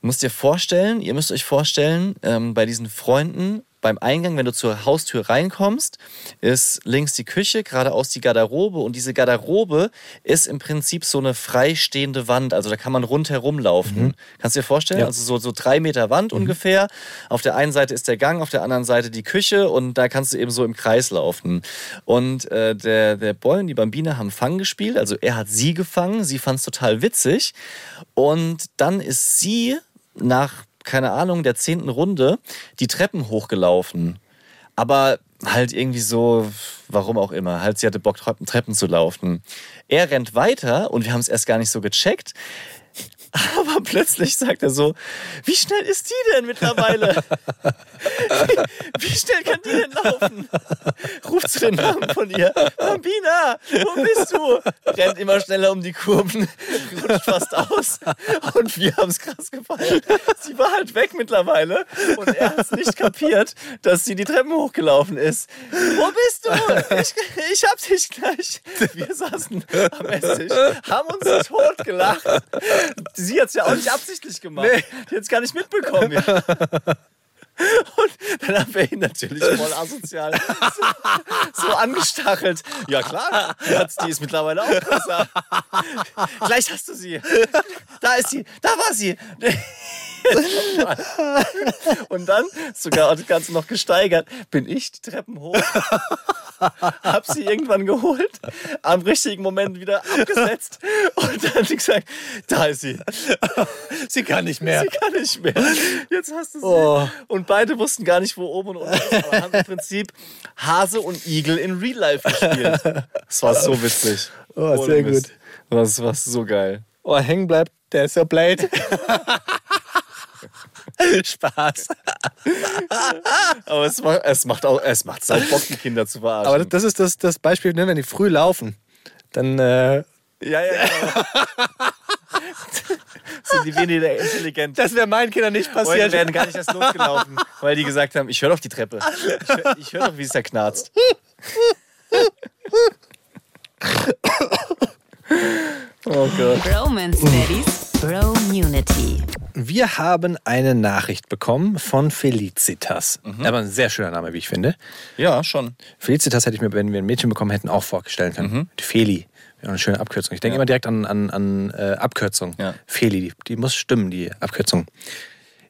musst dir vorstellen, ihr müsst euch vorstellen, ähm, bei diesen Freunden, beim Eingang, wenn du zur Haustür reinkommst, ist links die Küche, geradeaus die Garderobe und diese Garderobe ist im Prinzip so eine freistehende Wand, also da kann man rundherum laufen. Kannst du dir vorstellen? Ja. Also so, so drei Meter Wand ungefähr. Auf der einen Seite ist der Gang, auf der anderen Seite die Küche und da kannst du eben so im Kreis laufen. Und äh, der, der Boy und die Bambine haben Fang gespielt, also er hat sie gefangen, sie fand es total witzig und dann ist sie nach, keine Ahnung, der zehnten Runde die Treppen hochgelaufen. Aber halt irgendwie so, warum auch immer, halt sie hatte Bock, Treppen, zu laufen. Er rennt weiter und wir haben es erst gar nicht so gecheckt. Aber plötzlich sagt er so, wie schnell ist die denn mittlerweile? Wie, wie schnell kann die denn laufen? Ruft zu den Namen von ihr. Bambina, wo bist du? Rennt immer schneller um die Kurven, rutscht fast aus. Und wir haben es krass gefeiert. Sie war halt weg mittlerweile und er hat es nicht kapiert, dass sie die Treppen hochgelaufen ist. Wo bist du? Ich, ich hab dich gleich. Wir saßen am Esstisch, haben uns tot gelacht. Sie hat es ja auch nicht absichtlich gemacht. Die hat es gar nicht mitbekommen. Und dann haben wir ihn natürlich voll asozial so, so angestachelt. Ja klar, die ist mittlerweile auch besser. Gleich hast du sie. Da ist sie, da war sie. Und dann, sogar das Ganze noch gesteigert, bin ich die Treppen hoch, hab sie irgendwann geholt, am richtigen Moment wieder abgesetzt und dann gesagt, da ist sie. Sie kann nicht mehr. Sie kann nicht mehr. Jetzt hast du sie. Oh. Und beide wussten gar nicht, wo oben und unten ist, aber haben im Prinzip Hase und Igel in Real Life gespielt. Das war so witzig. Oh, sehr gut. Das war so geil. Oh, hängen bleibt, der ist ja blöd. Spaß. Aber es macht, es macht auch, es macht halt Bock, die Kinder zu verarschen. Aber das ist das, das Beispiel, ne, wenn die früh laufen, dann äh, ja, ja, genau. Sind die weniger intelligent. das wäre meinen Kindern nicht Heute passiert. werden gar nicht erst losgelaufen, weil die gesagt haben, ich höre doch die Treppe. Ich höre hör doch, wie es da knarzt. Oh Gott. Bromance Daddies Bromunity. Wir haben eine Nachricht bekommen von Felicitas. Aber ein sehr schöner Name, wie ich finde. Ja, schon. Felicitas hätte ich mir, wenn wir ein Mädchen bekommen hätten, auch vorstellen können. Die Feli eine schöne Abkürzung. Ich denke Ja. immer direkt an, an, an äh, Abkürzung. Ja. Feli, die, die muss stimmen, die Abkürzung.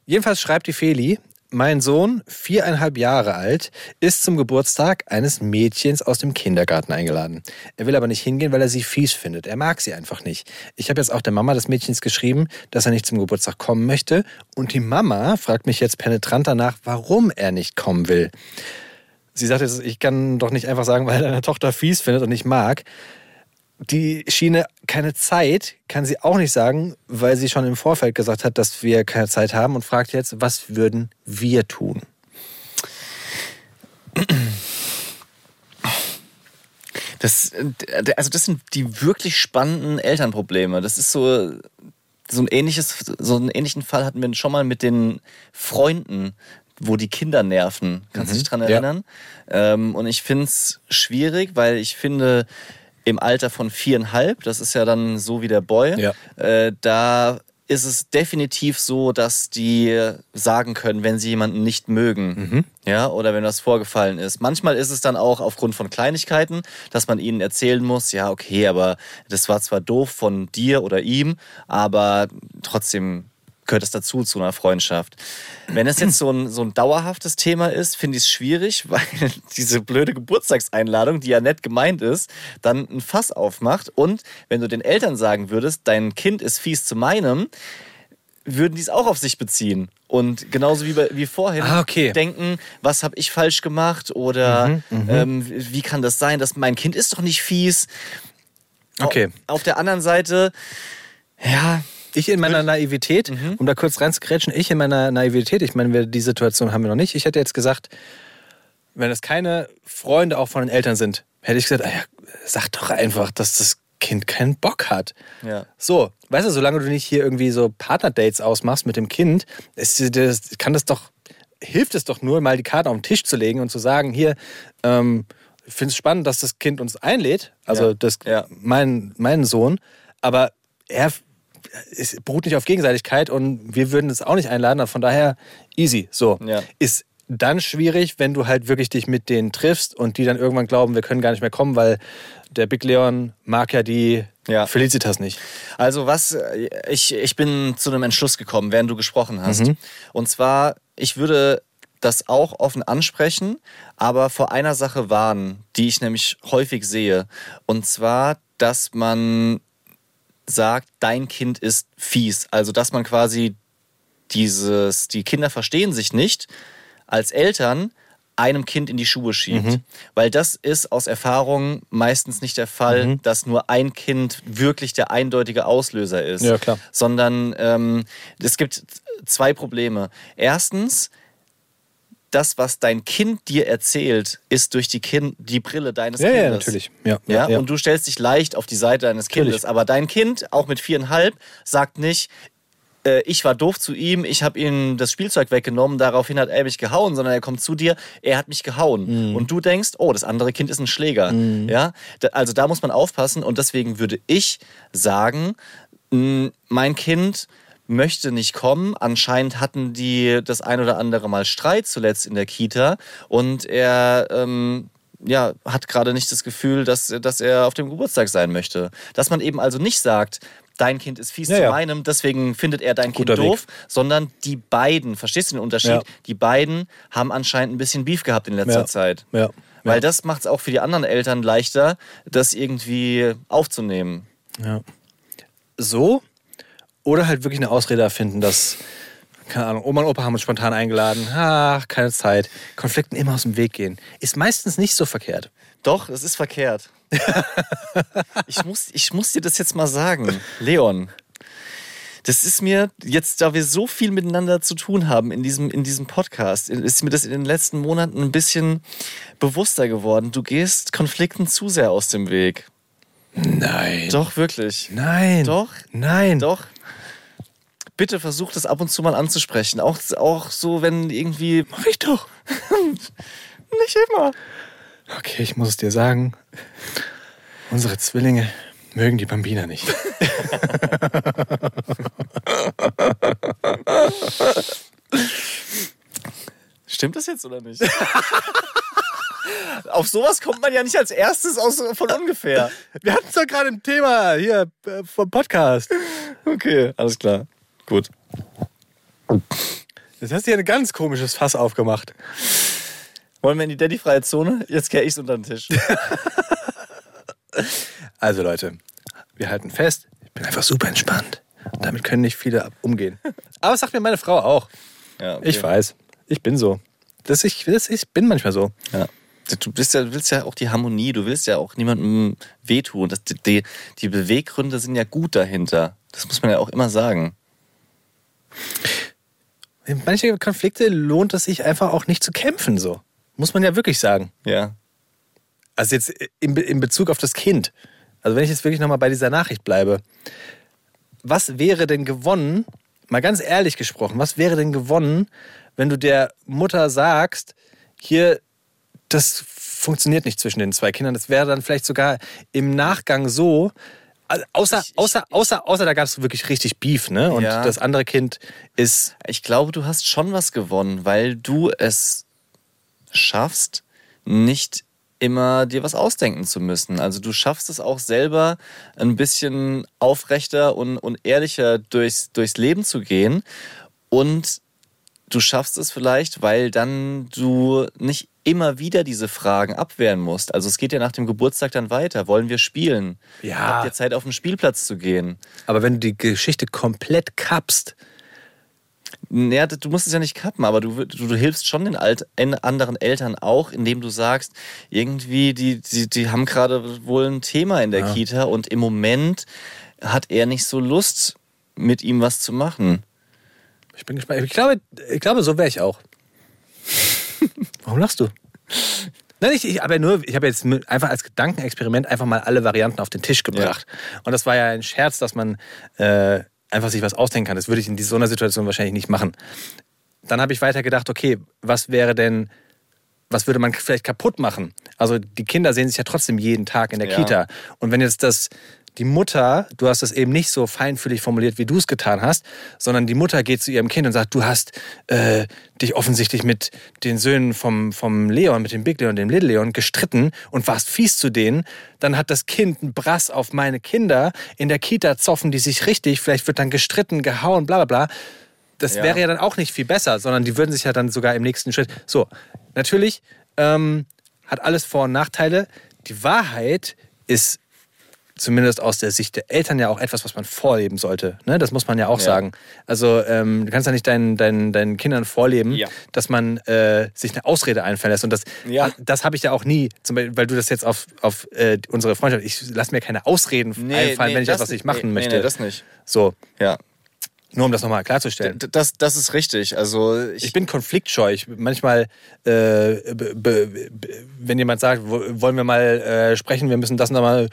Jedenfalls schreibt die Feli, mein Sohn, viereinhalb Jahre alt, ist zum Geburtstag eines Mädchens aus dem Kindergarten eingeladen. Er will aber nicht hingehen, weil er sie fies findet. Er mag sie einfach nicht. Ich habe jetzt auch der Mama des Mädchens geschrieben, dass er nicht zum Geburtstag kommen möchte. Und die Mama fragt mich jetzt penetrant danach, warum er nicht kommen will. Sie sagt jetzt, ich kann doch nicht einfach sagen, weil er deine Tochter fies findet und nicht mag. Die Schiene keine Zeit kann sie auch nicht sagen, weil sie schon im Vorfeld gesagt hat, dass wir keine Zeit haben und fragt jetzt, was würden wir tun? Das, äh, also das sind die wirklich spannenden Elternprobleme. Das ist so, so ein ähnliches, so einen ähnlichen Fall hatten wir schon mal mit den Freunden, wo die Kinder nerven. Kannst du dich dran ja. erinnern? Ähm, und ich finde es schwierig, weil ich finde, im Alter von viereinhalb, das ist ja dann so wie der Boy, Ja. äh, da ist es definitiv so, dass die sagen können, wenn sie jemanden nicht mögen. Ja, oder wenn was vorgefallen ist. Manchmal ist es dann auch aufgrund von Kleinigkeiten, dass man ihnen erzählen muss, ja, okay, aber das war zwar doof von dir oder ihm, aber trotzdem gehört es dazu, zu einer Freundschaft. Wenn es jetzt so ein, so ein dauerhaftes Thema ist, finde ich es schwierig, weil diese blöde Geburtstagseinladung, die ja nett gemeint ist, dann ein Fass aufmacht. Und wenn du den Eltern sagen würdest, dein Kind ist fies zu meinem, würden die es auch auf sich beziehen. Und genauso wie, bei, wie vorhin Ah, okay. denken, was habe ich falsch gemacht oder ähm, wie kann das sein, dass mein Kind ist doch nicht fies. Okay. Auf der anderen Seite, ja, Ich in meiner Naivität, Mhm. um da kurz reinzugrätschen, ich in meiner Naivität, ich meine, wir- die Situation haben wir noch nicht. Ich hätte jetzt gesagt, wenn es keine Freunde auch von den Eltern sind, hätte ich gesagt, ah ja, sag doch einfach, dass das Kind keinen Bock hat. Ja. So, weißt du, solange du nicht hier irgendwie so Partnerdates ausmachst mit dem Kind, ist, das, kann das doch, hilft es doch nur, mal die Karten auf den Tisch zu legen und zu sagen, hier, ähm, ich finde es spannend, dass das Kind uns einlädt, also Ja. das, Ja. mein, mein Sohn, aber er es beruht nicht auf Gegenseitigkeit und wir würden es auch nicht einladen, von daher easy. So. Ja. Ist dann schwierig, wenn du halt wirklich dich mit denen triffst und die dann irgendwann glauben, wir können gar nicht mehr kommen, weil der Big Leon mag ja die Ja. Felicitas nicht. Also was, ich, ich bin zu einem Entschluss gekommen, während du gesprochen hast. Und zwar, ich würde das auch offen ansprechen, aber vor einer Sache warnen, die ich nämlich häufig sehe. Und zwar, dass man sagt, dein Kind ist fies. Also dass man quasi dieses, die Kinder verstehen sich nicht, als Eltern einem Kind in die Schuhe schiebt. Weil das ist aus Erfahrung meistens nicht der Fall, dass nur ein Kind wirklich der eindeutige Auslöser ist. Ja, klar. Sondern ähm, es gibt zwei Probleme. Erstens, das, was dein Kind dir erzählt, ist durch die, kind, die Brille deines Ja, Kindes. ja, natürlich. Ja, Ja, ja. und du stellst dich leicht auf die Seite deines Natürlich. Kindes. Aber dein Kind, auch mit viereinhalb, sagt nicht, äh, ich war doof zu ihm, ich habe ihm das Spielzeug weggenommen, daraufhin hat er mich gehauen, sondern er kommt zu dir, er hat mich gehauen. Mhm. Und du denkst, oh, das andere Kind ist ein Schläger. Ja, Da- also da muss man aufpassen und deswegen würde ich sagen, mein Kind möchte nicht kommen. Anscheinend hatten die das ein oder andere Mal Streit zuletzt in der Kita und er ähm, ja, hat gerade nicht das Gefühl, dass, dass er auf dem Geburtstag sein möchte. Dass man eben also nicht sagt, dein Kind ist fies Ja, zu ja. meinem, deswegen findet er dein Guter Kind doof, sondern die beiden, verstehst du den Unterschied? Ja. Die beiden haben anscheinend ein bisschen Beef gehabt in letzter. Zeit. Weil das macht es auch für die anderen Eltern leichter, das irgendwie aufzunehmen. So oder halt wirklich eine Ausrede erfinden, dass, keine Ahnung, Oma und Opa haben uns spontan eingeladen, ach, keine Zeit, Konflikten immer aus dem Weg gehen. Ist meistens nicht so verkehrt. Doch, es ist verkehrt. ich, muss, ich muss dir das jetzt mal sagen, Leon. Das ist mir jetzt, da wir so viel miteinander zu tun haben in diesem, in diesem Podcast, ist mir das in den letzten Monaten ein bisschen bewusster geworden. Du gehst Konflikten zu sehr aus dem Weg. Nein. Doch, wirklich. Nein. Doch. Nein. Doch. Bitte versuch das ab und zu mal anzusprechen. Auch, auch so, wenn irgendwie. Mach ich doch. Nicht immer. Okay, ich muss es dir sagen. Unsere Zwillinge mögen die Bambina nicht. Stimmt das jetzt oder nicht? auf, sowas kommt man ja nicht als erstes aus, von ungefähr. Wir hatten es doch gerade im Thema hier äh, vom Podcast. Okay, alles klar. Gut. Jetzt hast du hier ein ganz komisches Fass aufgemacht. Wollen wir in die Daddy-freie Zone? Jetzt kehre ich's unter den Tisch. Also Leute, wir halten fest, ich bin einfach super entspannt. Damit können nicht viele umgehen. Aber das sagt mir meine Frau auch. Ja, okay. Ich weiß, ich bin so. Das ich, das ich bin manchmal so. Ja. Du bist ja, du willst ja auch die Harmonie, du willst ja auch niemandem wehtun. Das, die, die Beweggründe sind ja gut dahinter. Das muss man ja auch immer sagen. Manche Konflikte lohnt es sich einfach auch nicht zu kämpfen, so. Muss man ja wirklich sagen. Ja. Also jetzt in, in Bezug auf das Kind. Also wenn ich jetzt wirklich nochmal bei dieser Nachricht bleibe. Was wäre denn gewonnen, mal ganz ehrlich gesprochen, was wäre denn gewonnen, wenn du der Mutter sagst, hier, das funktioniert nicht zwischen den zwei Kindern. Das wäre dann vielleicht sogar im Nachgang so, also außer, Ich- ich- außer, außer, außer da gab es wirklich richtig Beef, ne? Und Ja. das andere Kind ist Ich glaube, du hast schon was gewonnen, weil du es schaffst, nicht immer dir was ausdenken zu müssen. Also du schaffst es auch selber ein bisschen aufrechter und, und ehrlicher durchs, durchs Leben zu gehen. Und du schaffst es vielleicht, weil dann du nicht immer wieder diese Fragen abwehren musst. Also es geht ja nach dem Geburtstag dann weiter. Wollen wir spielen? Ja. Habt ihr Zeit, auf den Spielplatz zu gehen? Aber wenn du die Geschichte komplett kappst, Ja, du musst es ja nicht kappen, aber du, du, du hilfst schon den alt, en- anderen Eltern auch, indem du sagst, irgendwie, die, die, die haben gerade wohl ein Thema in der Ja. Kita und im Moment hat er nicht so Lust, mit ihm was zu machen. Ich bin gespannt. Ich glaube, ich glaube so wäre ich auch. Warum lachst du? Nein, ich, ich, aber nur, ich habe jetzt einfach als Gedankenexperiment einfach mal alle Varianten auf den Tisch gebracht. Und das war ja ein Scherz, dass man äh, einfach sich was ausdenken kann. Das würde ich in so einer Situation wahrscheinlich nicht machen. Dann habe ich weiter gedacht, okay, was wäre denn, was würde man vielleicht kaputt machen? Also die Kinder sehen sich ja trotzdem jeden Tag in der Ja. Kita. Und wenn jetzt das die Mutter, du hast es eben nicht so feinfühlig formuliert, wie du es getan hast, sondern die Mutter geht zu ihrem Kind und sagt, du hast äh, dich offensichtlich mit den Söhnen vom, vom Leon, mit dem Big Leon und dem Little Leon gestritten und warst fies zu denen, dann hat das Kind einen Brass auf meine Kinder. In der Kita zoffen die sich richtig, vielleicht wird dann gestritten, gehauen, bla bla bla. Das Ja. wäre ja dann auch nicht viel besser, sondern die würden sich ja dann sogar im nächsten Schritt. So, natürlich ähm, hat alles Vor- und Nachteile. Die Wahrheit ist zumindest aus der Sicht der Eltern ja auch etwas, was man vorleben sollte. Ne? Das muss man ja auch Ja. sagen. Also ähm, du kannst ja nicht deinen, deinen, deinen Kindern vorleben, Ja. dass man äh, sich eine Ausrede einfallen lässt. Und das, Ja. das habe ich ja auch nie, zum Beispiel, weil du das jetzt auf, auf äh, unsere Freundschaft, ich lasse mir keine Ausreden einfallen, wenn ich das etwas nicht machen nee, möchte. Nee, nee, das nicht. so, Ja. nur um das nochmal klarzustellen. D- Das, das ist richtig. Also ich, Ich bin konfliktscheu. Ich, manchmal, äh, be, be, be, wenn jemand sagt, wo- wollen wir mal äh, sprechen, wir müssen das das mal.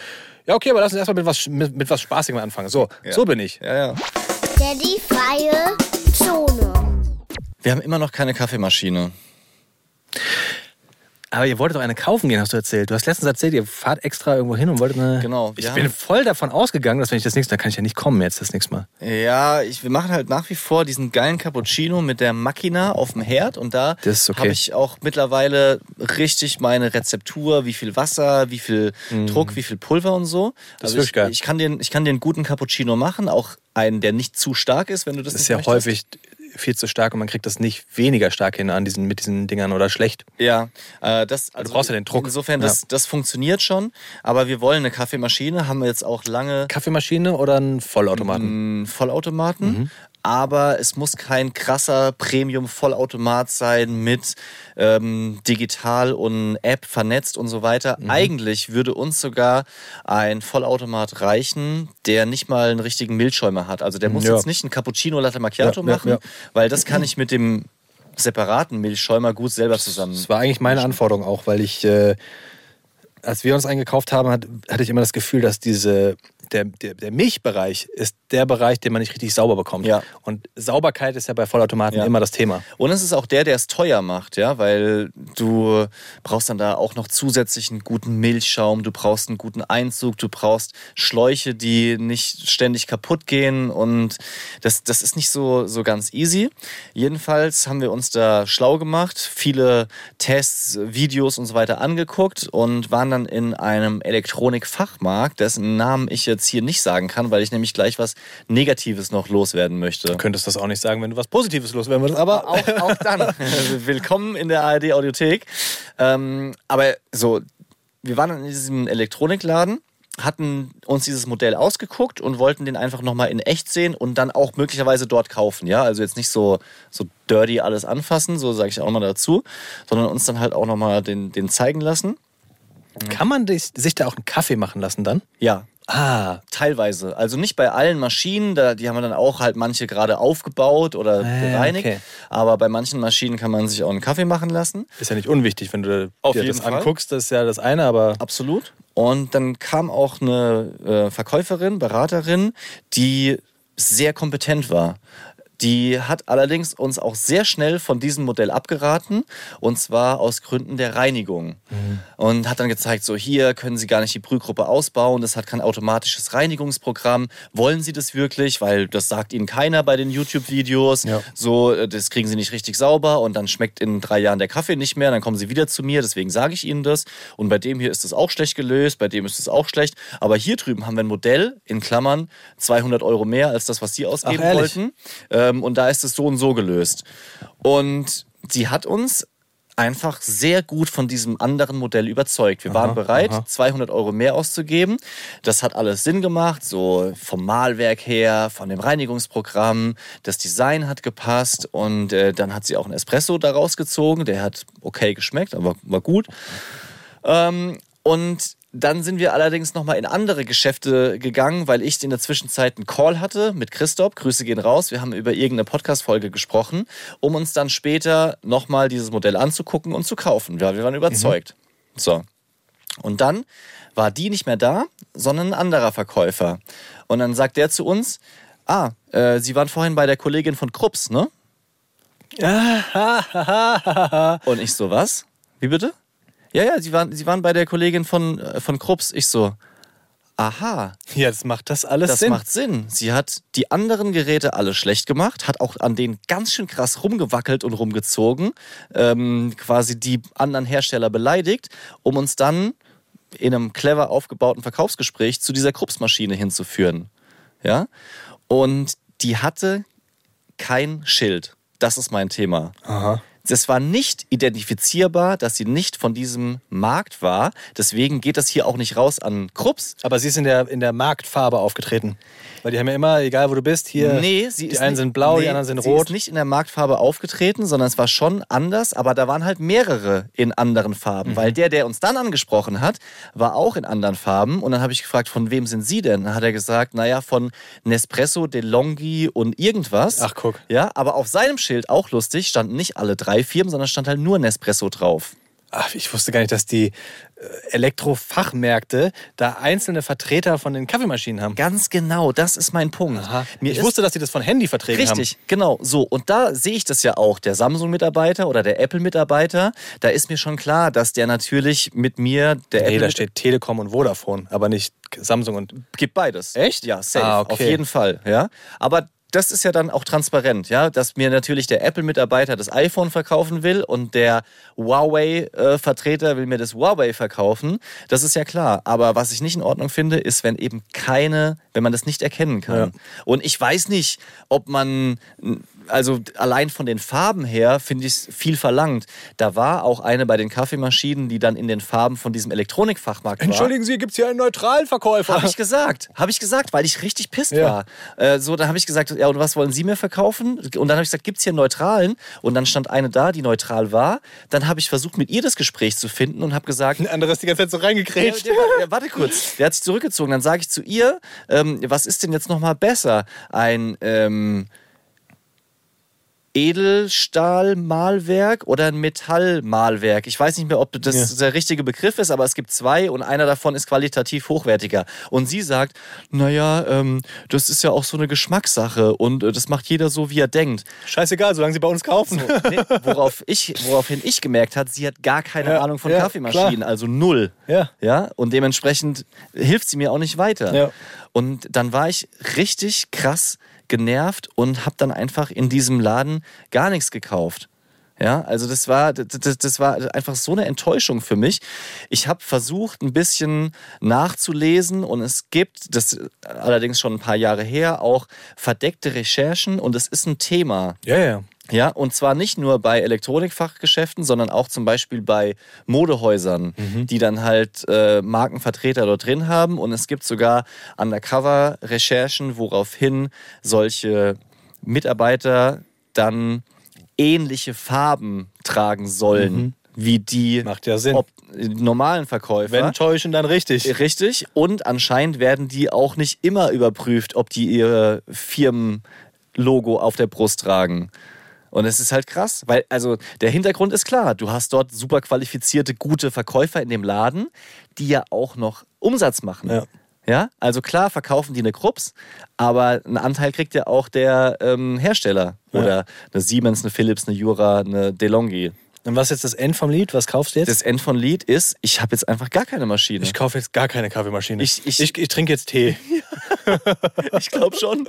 Ja, okay, aber lass uns erstmal mit was, mit, mit was Spaßigem anfangen. So, Ja. so bin ich. ja, ja. Daddy freie Zone. Wir haben immer noch keine Kaffeemaschine. Aber ihr wolltet doch eine kaufen gehen, hast du erzählt. Du hast letztens erzählt, ihr fahrt extra irgendwo hin und wolltet eine. Genau, Ich haben- bin voll davon ausgegangen, dass wenn ich das nächste Mal, kann ich ja nicht kommen jetzt das nächste Mal. Ja, ich, wir machen halt nach wie vor diesen geilen Cappuccino mit der Machina auf dem Herd und da ist okay. habe ich auch mittlerweile richtig meine Rezeptur, wie viel Wasser, wie viel Druck, wie viel Pulver und so. Das ist also wirklich ich, geil. ich kann den, ich kann den guten Cappuccino machen, auch einen, der nicht zu stark ist, wenn du das, Das ist ja möchtest. häufig viel zu stark und man kriegt das nicht weniger stark hin an diesen, mit diesen Dingern oder schlecht. Ja, äh, das, also brauchst ja den Druck. Insofern, das, das funktioniert schon. Aber wir wollen eine Kaffeemaschine, haben wir jetzt auch lange Kaffeemaschine oder einen Vollautomaten? einen Vollautomaten. Mhm. Aber es muss kein krasser Premium-Vollautomat sein mit ähm, digital und App vernetzt und so weiter. Mhm. Eigentlich würde uns sogar ein Vollautomat reichen, der nicht mal einen richtigen Milchschäumer hat. Also der muss Ja. jetzt nicht einen Cappuccino Latte Macchiato Ja, machen, ja. weil das kann ich mit dem separaten Milchschäumer gut selber zusammen. Das war eigentlich meine Anforderung auch, weil ich, äh, als wir uns eingekauft haben, hat, hatte ich immer das Gefühl, dass diese der, der, der Milchbereich ist der Bereich, den man nicht richtig sauber bekommt. Ja. Und Sauberkeit ist ja bei Vollautomaten Ja. immer das Thema. Und es ist auch der, der es teuer macht, ja, weil du brauchst dann da auch noch zusätzlich einen guten Milchschaum, du brauchst einen guten Einzug, du brauchst Schläuche, die nicht ständig kaputt gehen und das, das ist nicht so, so ganz easy. Jedenfalls haben wir uns da schlau gemacht, viele Tests, Videos und so weiter angeguckt und waren dann in einem Elektronikfachmarkt, dessen Namen ich jetzt hier nicht sagen kann, weil ich nämlich gleich was Negatives noch loswerden möchte. Du könntest das auch nicht sagen, wenn du was Positives loswerden würdest, aber auch, auch dann. Willkommen in der ARD Audiothek. Ähm, aber so, wir waren in diesem Elektronikladen, hatten uns dieses Modell ausgeguckt und wollten den einfach nochmal in echt sehen und dann auch möglicherweise dort kaufen. Ja, also jetzt nicht so, so dirty alles anfassen, so sage ich auch mal dazu, sondern uns dann halt auch nochmal den, den zeigen lassen. kann man sich da auch einen Kaffee machen lassen dann? Ja, Ah, teilweise. Also nicht bei allen Maschinen, da, die haben wir dann auch halt manche gerade aufgebaut oder Ah, gereinigt. okay. Aber bei manchen Maschinen kann man sich auch einen Kaffee machen lassen. ist ja nicht unwichtig, wenn du Auf dir jeden das Fall. anguckst, das ist ja das eine, aber Absolut. Und dann kam auch eine äh, Verkäuferin, Beraterin, die sehr kompetent war. Die hat allerdings uns auch sehr schnell von diesem Modell abgeraten und zwar aus Gründen der Reinigung. Und hat dann gezeigt, so hier können Sie gar nicht die Brühgruppe ausbauen, das hat kein automatisches Reinigungsprogramm. Wollen Sie das wirklich? Weil das sagt Ihnen keiner bei den YouTube-Videos. Ja. So, äh, das kriegen Sie nicht richtig sauber und dann schmeckt in drei Jahren der Kaffee nicht mehr, dann kommen Sie wieder zu mir, deswegen sage ich Ihnen das. Und bei dem hier ist es auch schlecht gelöst, bei dem ist es auch schlecht. Aber hier drüben haben wir ein Modell, in Klammern, 200 Euro mehr als das, was Sie ausgeben Ach, wollten. Ähm, und da ist es so und so gelöst. Und sie hat uns einfach sehr gut von diesem anderen Modell überzeugt. Wir waren bereit, 200 Euro mehr auszugeben. Das hat alles Sinn gemacht, so vom Malwerk her, von dem Reinigungsprogramm. Das Design hat gepasst und äh, dann hat sie auch einen Espresso daraus gezogen. Der hat okay geschmeckt, aber war gut. Ähm, und dann sind wir allerdings nochmal in andere Geschäfte gegangen, weil ich in der Zwischenzeit einen Call hatte mit Christoph. Grüße gehen raus. Wir haben über irgendeine Podcast-Folge gesprochen, um uns dann später nochmal dieses Modell anzugucken und zu kaufen. Ja, wir waren überzeugt. So. Und dann war die nicht mehr da, sondern ein anderer Verkäufer. Und dann sagt der zu uns, ah, äh, Sie waren vorhin bei der Kollegin von Krups, ne? Und ich so, was? Wie bitte? Ja, ja, sie waren, sie waren bei der Kollegin von, äh, von Krups. Ich so, aha, jetzt macht das alles das Sinn. macht Sinn. Sie hat die anderen Geräte alle schlecht gemacht, hat auch an denen ganz schön krass rumgewackelt und rumgezogen, ähm, quasi die anderen Hersteller beleidigt, um uns dann in einem clever aufgebauten Verkaufsgespräch zu dieser Krups-Maschine hinzuführen. Ja? Und die hatte kein Schild. Das ist mein Thema. Aha. Es war nicht identifizierbar, dass sie nicht von diesem Markt war. Deswegen geht das hier auch nicht raus an Krups. Aber sie ist in der, in der Marktfarbe aufgetreten. Weil die haben ja immer, egal wo du bist, hier. Nee, sie die ist einen nicht- sind blau, nee, die anderen sind sie rot. ist nicht in der Marktfarbe aufgetreten, sondern es war schon anders, aber da waren halt mehrere in anderen Farben, Mhm. weil der, der uns dann angesprochen hat, war auch in anderen Farben und dann habe ich gefragt, von wem sind Sie denn? Dann hat er gesagt, naja, von Nespresso, DeLonghi und irgendwas. Ach, guck. Ja, aber auf seinem Schild, auch lustig, standen nicht alle drei Firmen, sondern stand halt nur Nespresso drauf. Ach, ich wusste gar nicht, dass die Elektrofachmärkte da einzelne Vertreter von den Kaffeemaschinen haben. Ganz genau, das ist mein Punkt. Aha. Mir ich ist- wusste, dass die das von Handyverträgen haben. Richtig, genau. So, und da sehe ich das ja auch. Der Samsung-Mitarbeiter oder der Apple-Mitarbeiter, da ist mir schon klar, dass der natürlich mit mir, der Nee, da Apple steht Telekom und Vodafone, aber nicht Samsung und. gibt beides. Echt? Ja, safe. Ah, okay. Auf jeden Fall. Ja. Aber das ist ja dann auch transparent, ja, dass mir natürlich der Apple-Mitarbeiter das iPhone verkaufen will und der Huawei-Vertreter will mir das Huawei verkaufen. Das ist ja klar. Aber was ich nicht in Ordnung finde, ist, wenn eben keine, wenn man das nicht erkennen kann. Ja. Und ich weiß nicht, ob man, also allein von den Farben her finde ich es viel verlangt. Da war auch eine bei den Kaffeemaschinen, die dann in den Farben von diesem Elektronikfachmarkt war. Entschuldigen Sie, gibt es hier einen neutralen Verkäufer? Habe ich gesagt. Habe ich gesagt, weil ich richtig pisst Ja. war. Äh, so, dann habe ich gesagt, ja, und was wollen Sie mir verkaufen? Und dann habe ich gesagt, gibt es hier einen neutralen? Und dann stand eine da, die neutral war. Dann habe ich versucht, mit ihr das Gespräch zu finden und habe gesagt, Ein anderer ist die ganze Zeit so der, reingekrätscht. der, der, warte kurz, der hat sich zurückgezogen. Dann sage ich zu ihr, ähm, was ist denn jetzt nochmal besser? Ein, ähm, Edelstahlmalwerk oder ein Metallmalwerk. Ich weiß nicht mehr, ob das Ja. der richtige Begriff ist, aber es gibt zwei und einer davon ist qualitativ hochwertiger. Und sie sagt, naja, ähm, das ist ja auch so eine Geschmackssache und äh, das macht jeder so, wie er denkt. Scheißegal, solange sie bei uns kaufen. Nee, worauf ich, woraufhin ich gemerkt hat, sie hat gar keine Ja, Ahnung von ja, Kaffeemaschinen, klar. also null. Ja. Ja, und dementsprechend hilft sie mir auch nicht weiter. Ja. Und dann war ich richtig krass genervt und habe dann einfach in diesem Laden gar nichts gekauft. Ja, also das war, das, das- war einfach so eine Enttäuschung für mich. Ich habe versucht, ein bisschen nachzulesen und es gibt, das allerdings schon ein paar Jahre her, auch verdeckte Recherchen und es ist ein Thema. Ja, ja. Ja, und zwar nicht nur bei Elektronikfachgeschäften, sondern auch zum Beispiel bei Modehäusern, die dann halt äh, Markenvertreter dort drin haben. Und es gibt sogar Undercover-Recherchen, woraufhin solche Mitarbeiter dann ähnliche Farben tragen sollen, wie die Macht ja Sinn. ob, normalen Verkäufer. Wenn täuschen, dann richtig. Richtig. Und anscheinend werden die auch nicht immer überprüft, ob die ihr Firmenlogo auf der Brust tragen. Und es ist halt krass, weil also der Hintergrund ist klar. Du hast dort super qualifizierte, gute Verkäufer in dem Laden, die ja auch noch Umsatz machen. Ja. Ja, also klar verkaufen die eine Krups, aber einen Anteil kriegt ja auch der ähm, Hersteller. Oder eine Siemens, eine Philips, eine Jura, eine DeLonghi. Und was ist jetzt das End vom Lied? Was kaufst du jetzt? Das End von Lied ist, ich habe jetzt einfach gar keine Maschine. ich kaufe jetzt gar keine Kaffeemaschine. Ich- ich- ich, ich trinke jetzt Tee. Ich glaube schon.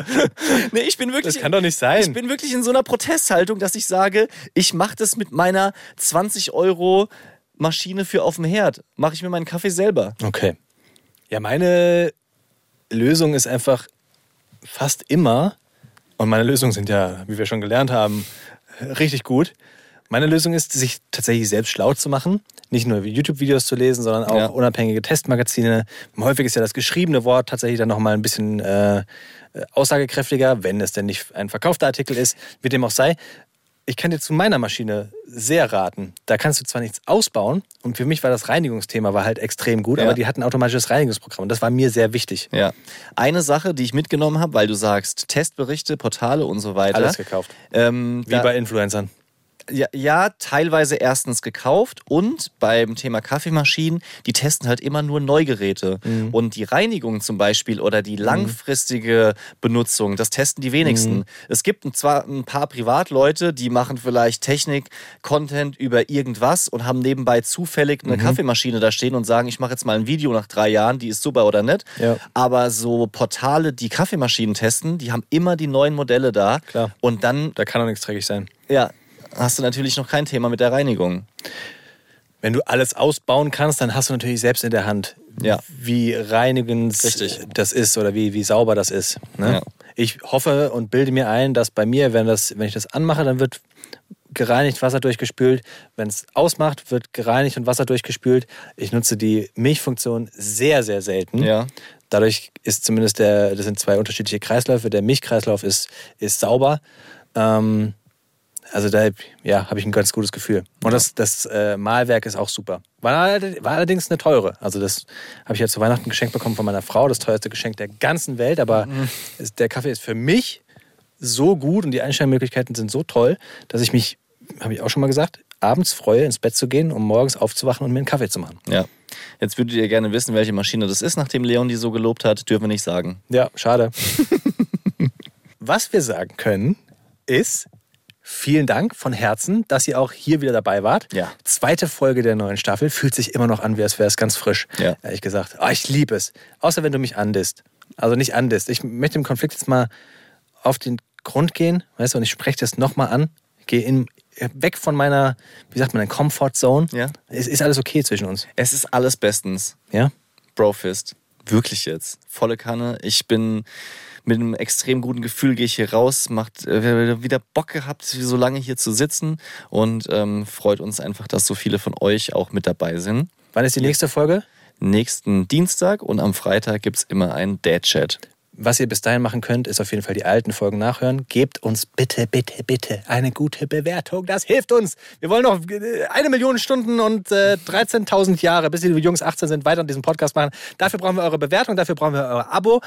nee, ich bin wirklich. Das kann doch nicht sein. Ich bin wirklich in so einer Protesthaltung, dass ich sage, ich mache das mit meiner 20 Euro Maschine für auf dem Herd. Mache ich mir meinen Kaffee selber. Okay. Ja, meine Lösung ist einfach fast immer, und meine Lösungen sind ja, wie wir schon gelernt haben, richtig gut. Meine Lösung ist, sich tatsächlich selbst schlau zu machen. Nicht nur YouTube-Videos zu lesen, sondern auch Ja. unabhängige Testmagazine. Häufig ist ja das geschriebene Wort tatsächlich dann nochmal ein bisschen äh, aussagekräftiger, wenn es denn nicht ein verkaufter Artikel ist, wie dem auch sei. Ich kann dir zu meiner Maschine sehr raten. Da kannst du zwar nichts ausbauen, und für mich war das Reinigungsthema war halt extrem gut, Ja. aber die hatten ein automatisches Reinigungsprogramm und das war mir sehr wichtig. Ja. Eine Sache, die ich mitgenommen habe, weil du sagst, Testberichte, Portale und so weiter. Alles gekauft. Ähm, Wie bei Influencern. Ja, ja, teilweise erstens gekauft und beim Thema Kaffeemaschinen, die testen halt immer nur Neugeräte. Und die Reinigung zum Beispiel oder die langfristige Benutzung, das testen die wenigsten. Es gibt zwar ein paar Privatleute, die machen vielleicht Technik, Content über irgendwas und haben nebenbei zufällig eine Kaffeemaschine da stehen und sagen, ich mache jetzt mal ein Video nach drei Jahren, die ist super oder nicht. Ja. Aber so Portale, die Kaffeemaschinen testen, die haben immer die neuen Modelle da. Klar. Und dann Da kann doch nichts dreckig sein. ja, hast du natürlich noch kein Thema mit der Reinigung. Wenn du alles ausbauen kannst, dann hast du natürlich selbst in der Hand, Ja. wie reinigend das ist oder wie, wie sauber das ist. Ne? Ja. Ich hoffe und bilde mir ein, dass bei mir, wenn, das, wenn ich das anmache, dann wird gereinigt, Wasser durchgespült. Wenn es ausmacht, wird gereinigt und Wasser durchgespült. Ich nutze die Milchfunktion sehr, sehr selten. Ja. Dadurch ist zumindest der, das sind zwei unterschiedliche Kreisläufe. Der Milchkreislauf ist, ist sauber. Ähm, also da ja, habe ich ein ganz gutes Gefühl. Und das, das äh, Malwerk ist auch super. War, war allerdings eine teure. Also das habe ich ja zu Weihnachten geschenkt bekommen von meiner Frau. Das teuerste Geschenk der ganzen Welt. Aber es, der Kaffee ist für mich so gut und die Einstellmöglichkeiten sind so toll, dass ich mich, habe ich auch schon mal gesagt, abends freue, ins Bett zu gehen, um morgens aufzuwachen und mir einen Kaffee zu machen. Ja. Jetzt würdet ihr gerne wissen, welche Maschine das ist, nachdem Leon die so gelobt hat. Dürfen wir nicht sagen. Ja, schade. Was wir sagen können, ist vielen Dank von Herzen, dass ihr auch hier wieder dabei wart. Ja. Zweite Folge der neuen Staffel fühlt sich immer noch an, wie als wäre es ganz frisch. Ja. Ehrlich gesagt. Oh, ich liebe es. Außer wenn du mich andisst. Also nicht andisst. Ich möchte dem Konflikt jetzt mal auf den Grund gehen, weißt du, und ich spreche das nochmal an. Gehe in, weg von meiner, wie sagt man, Comfort Zone. Ja. Es ist alles okay zwischen uns. Es ist alles bestens. Ja? Brofist. Wirklich jetzt. Volle Kanne. Ich bin mit einem extrem guten Gefühl gehe ich hier raus, macht äh, wieder Bock gehabt, so lange hier zu sitzen und ähm, freut uns einfach, dass so viele von euch auch mit dabei sind. Wann ist die nächste Folge? Nächsten Dienstag und am Freitag gibt es immer einen Dad-Chat. Was ihr bis dahin machen könnt, ist auf jeden Fall die alten Folgen nachhören. Gebt uns bitte, bitte, bitte eine gute Bewertung. Das hilft uns. Wir wollen noch äh, eine Million Stunden und äh, 13.000 Jahre, bis die Jungs 18 sind, weiter an diesem Podcast machen. Dafür brauchen wir eure Bewertung, dafür brauchen wir euer Abo.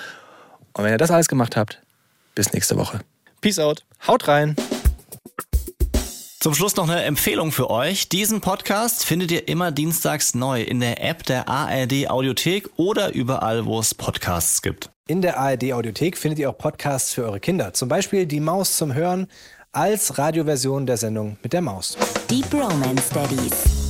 Und wenn ihr das alles gemacht habt, bis nächste Woche. Peace out. Haut rein! Zum Schluss noch eine Empfehlung für euch. Diesen Podcast findet ihr immer dienstags neu in der App der ARD Audiothek oder überall, wo es Podcasts gibt. In der ARD Audiothek findet ihr auch Podcasts für eure Kinder. Zum Beispiel Die Maus zum Hören als Radioversion der Sendung mit der Maus. Deep Romance Daddies.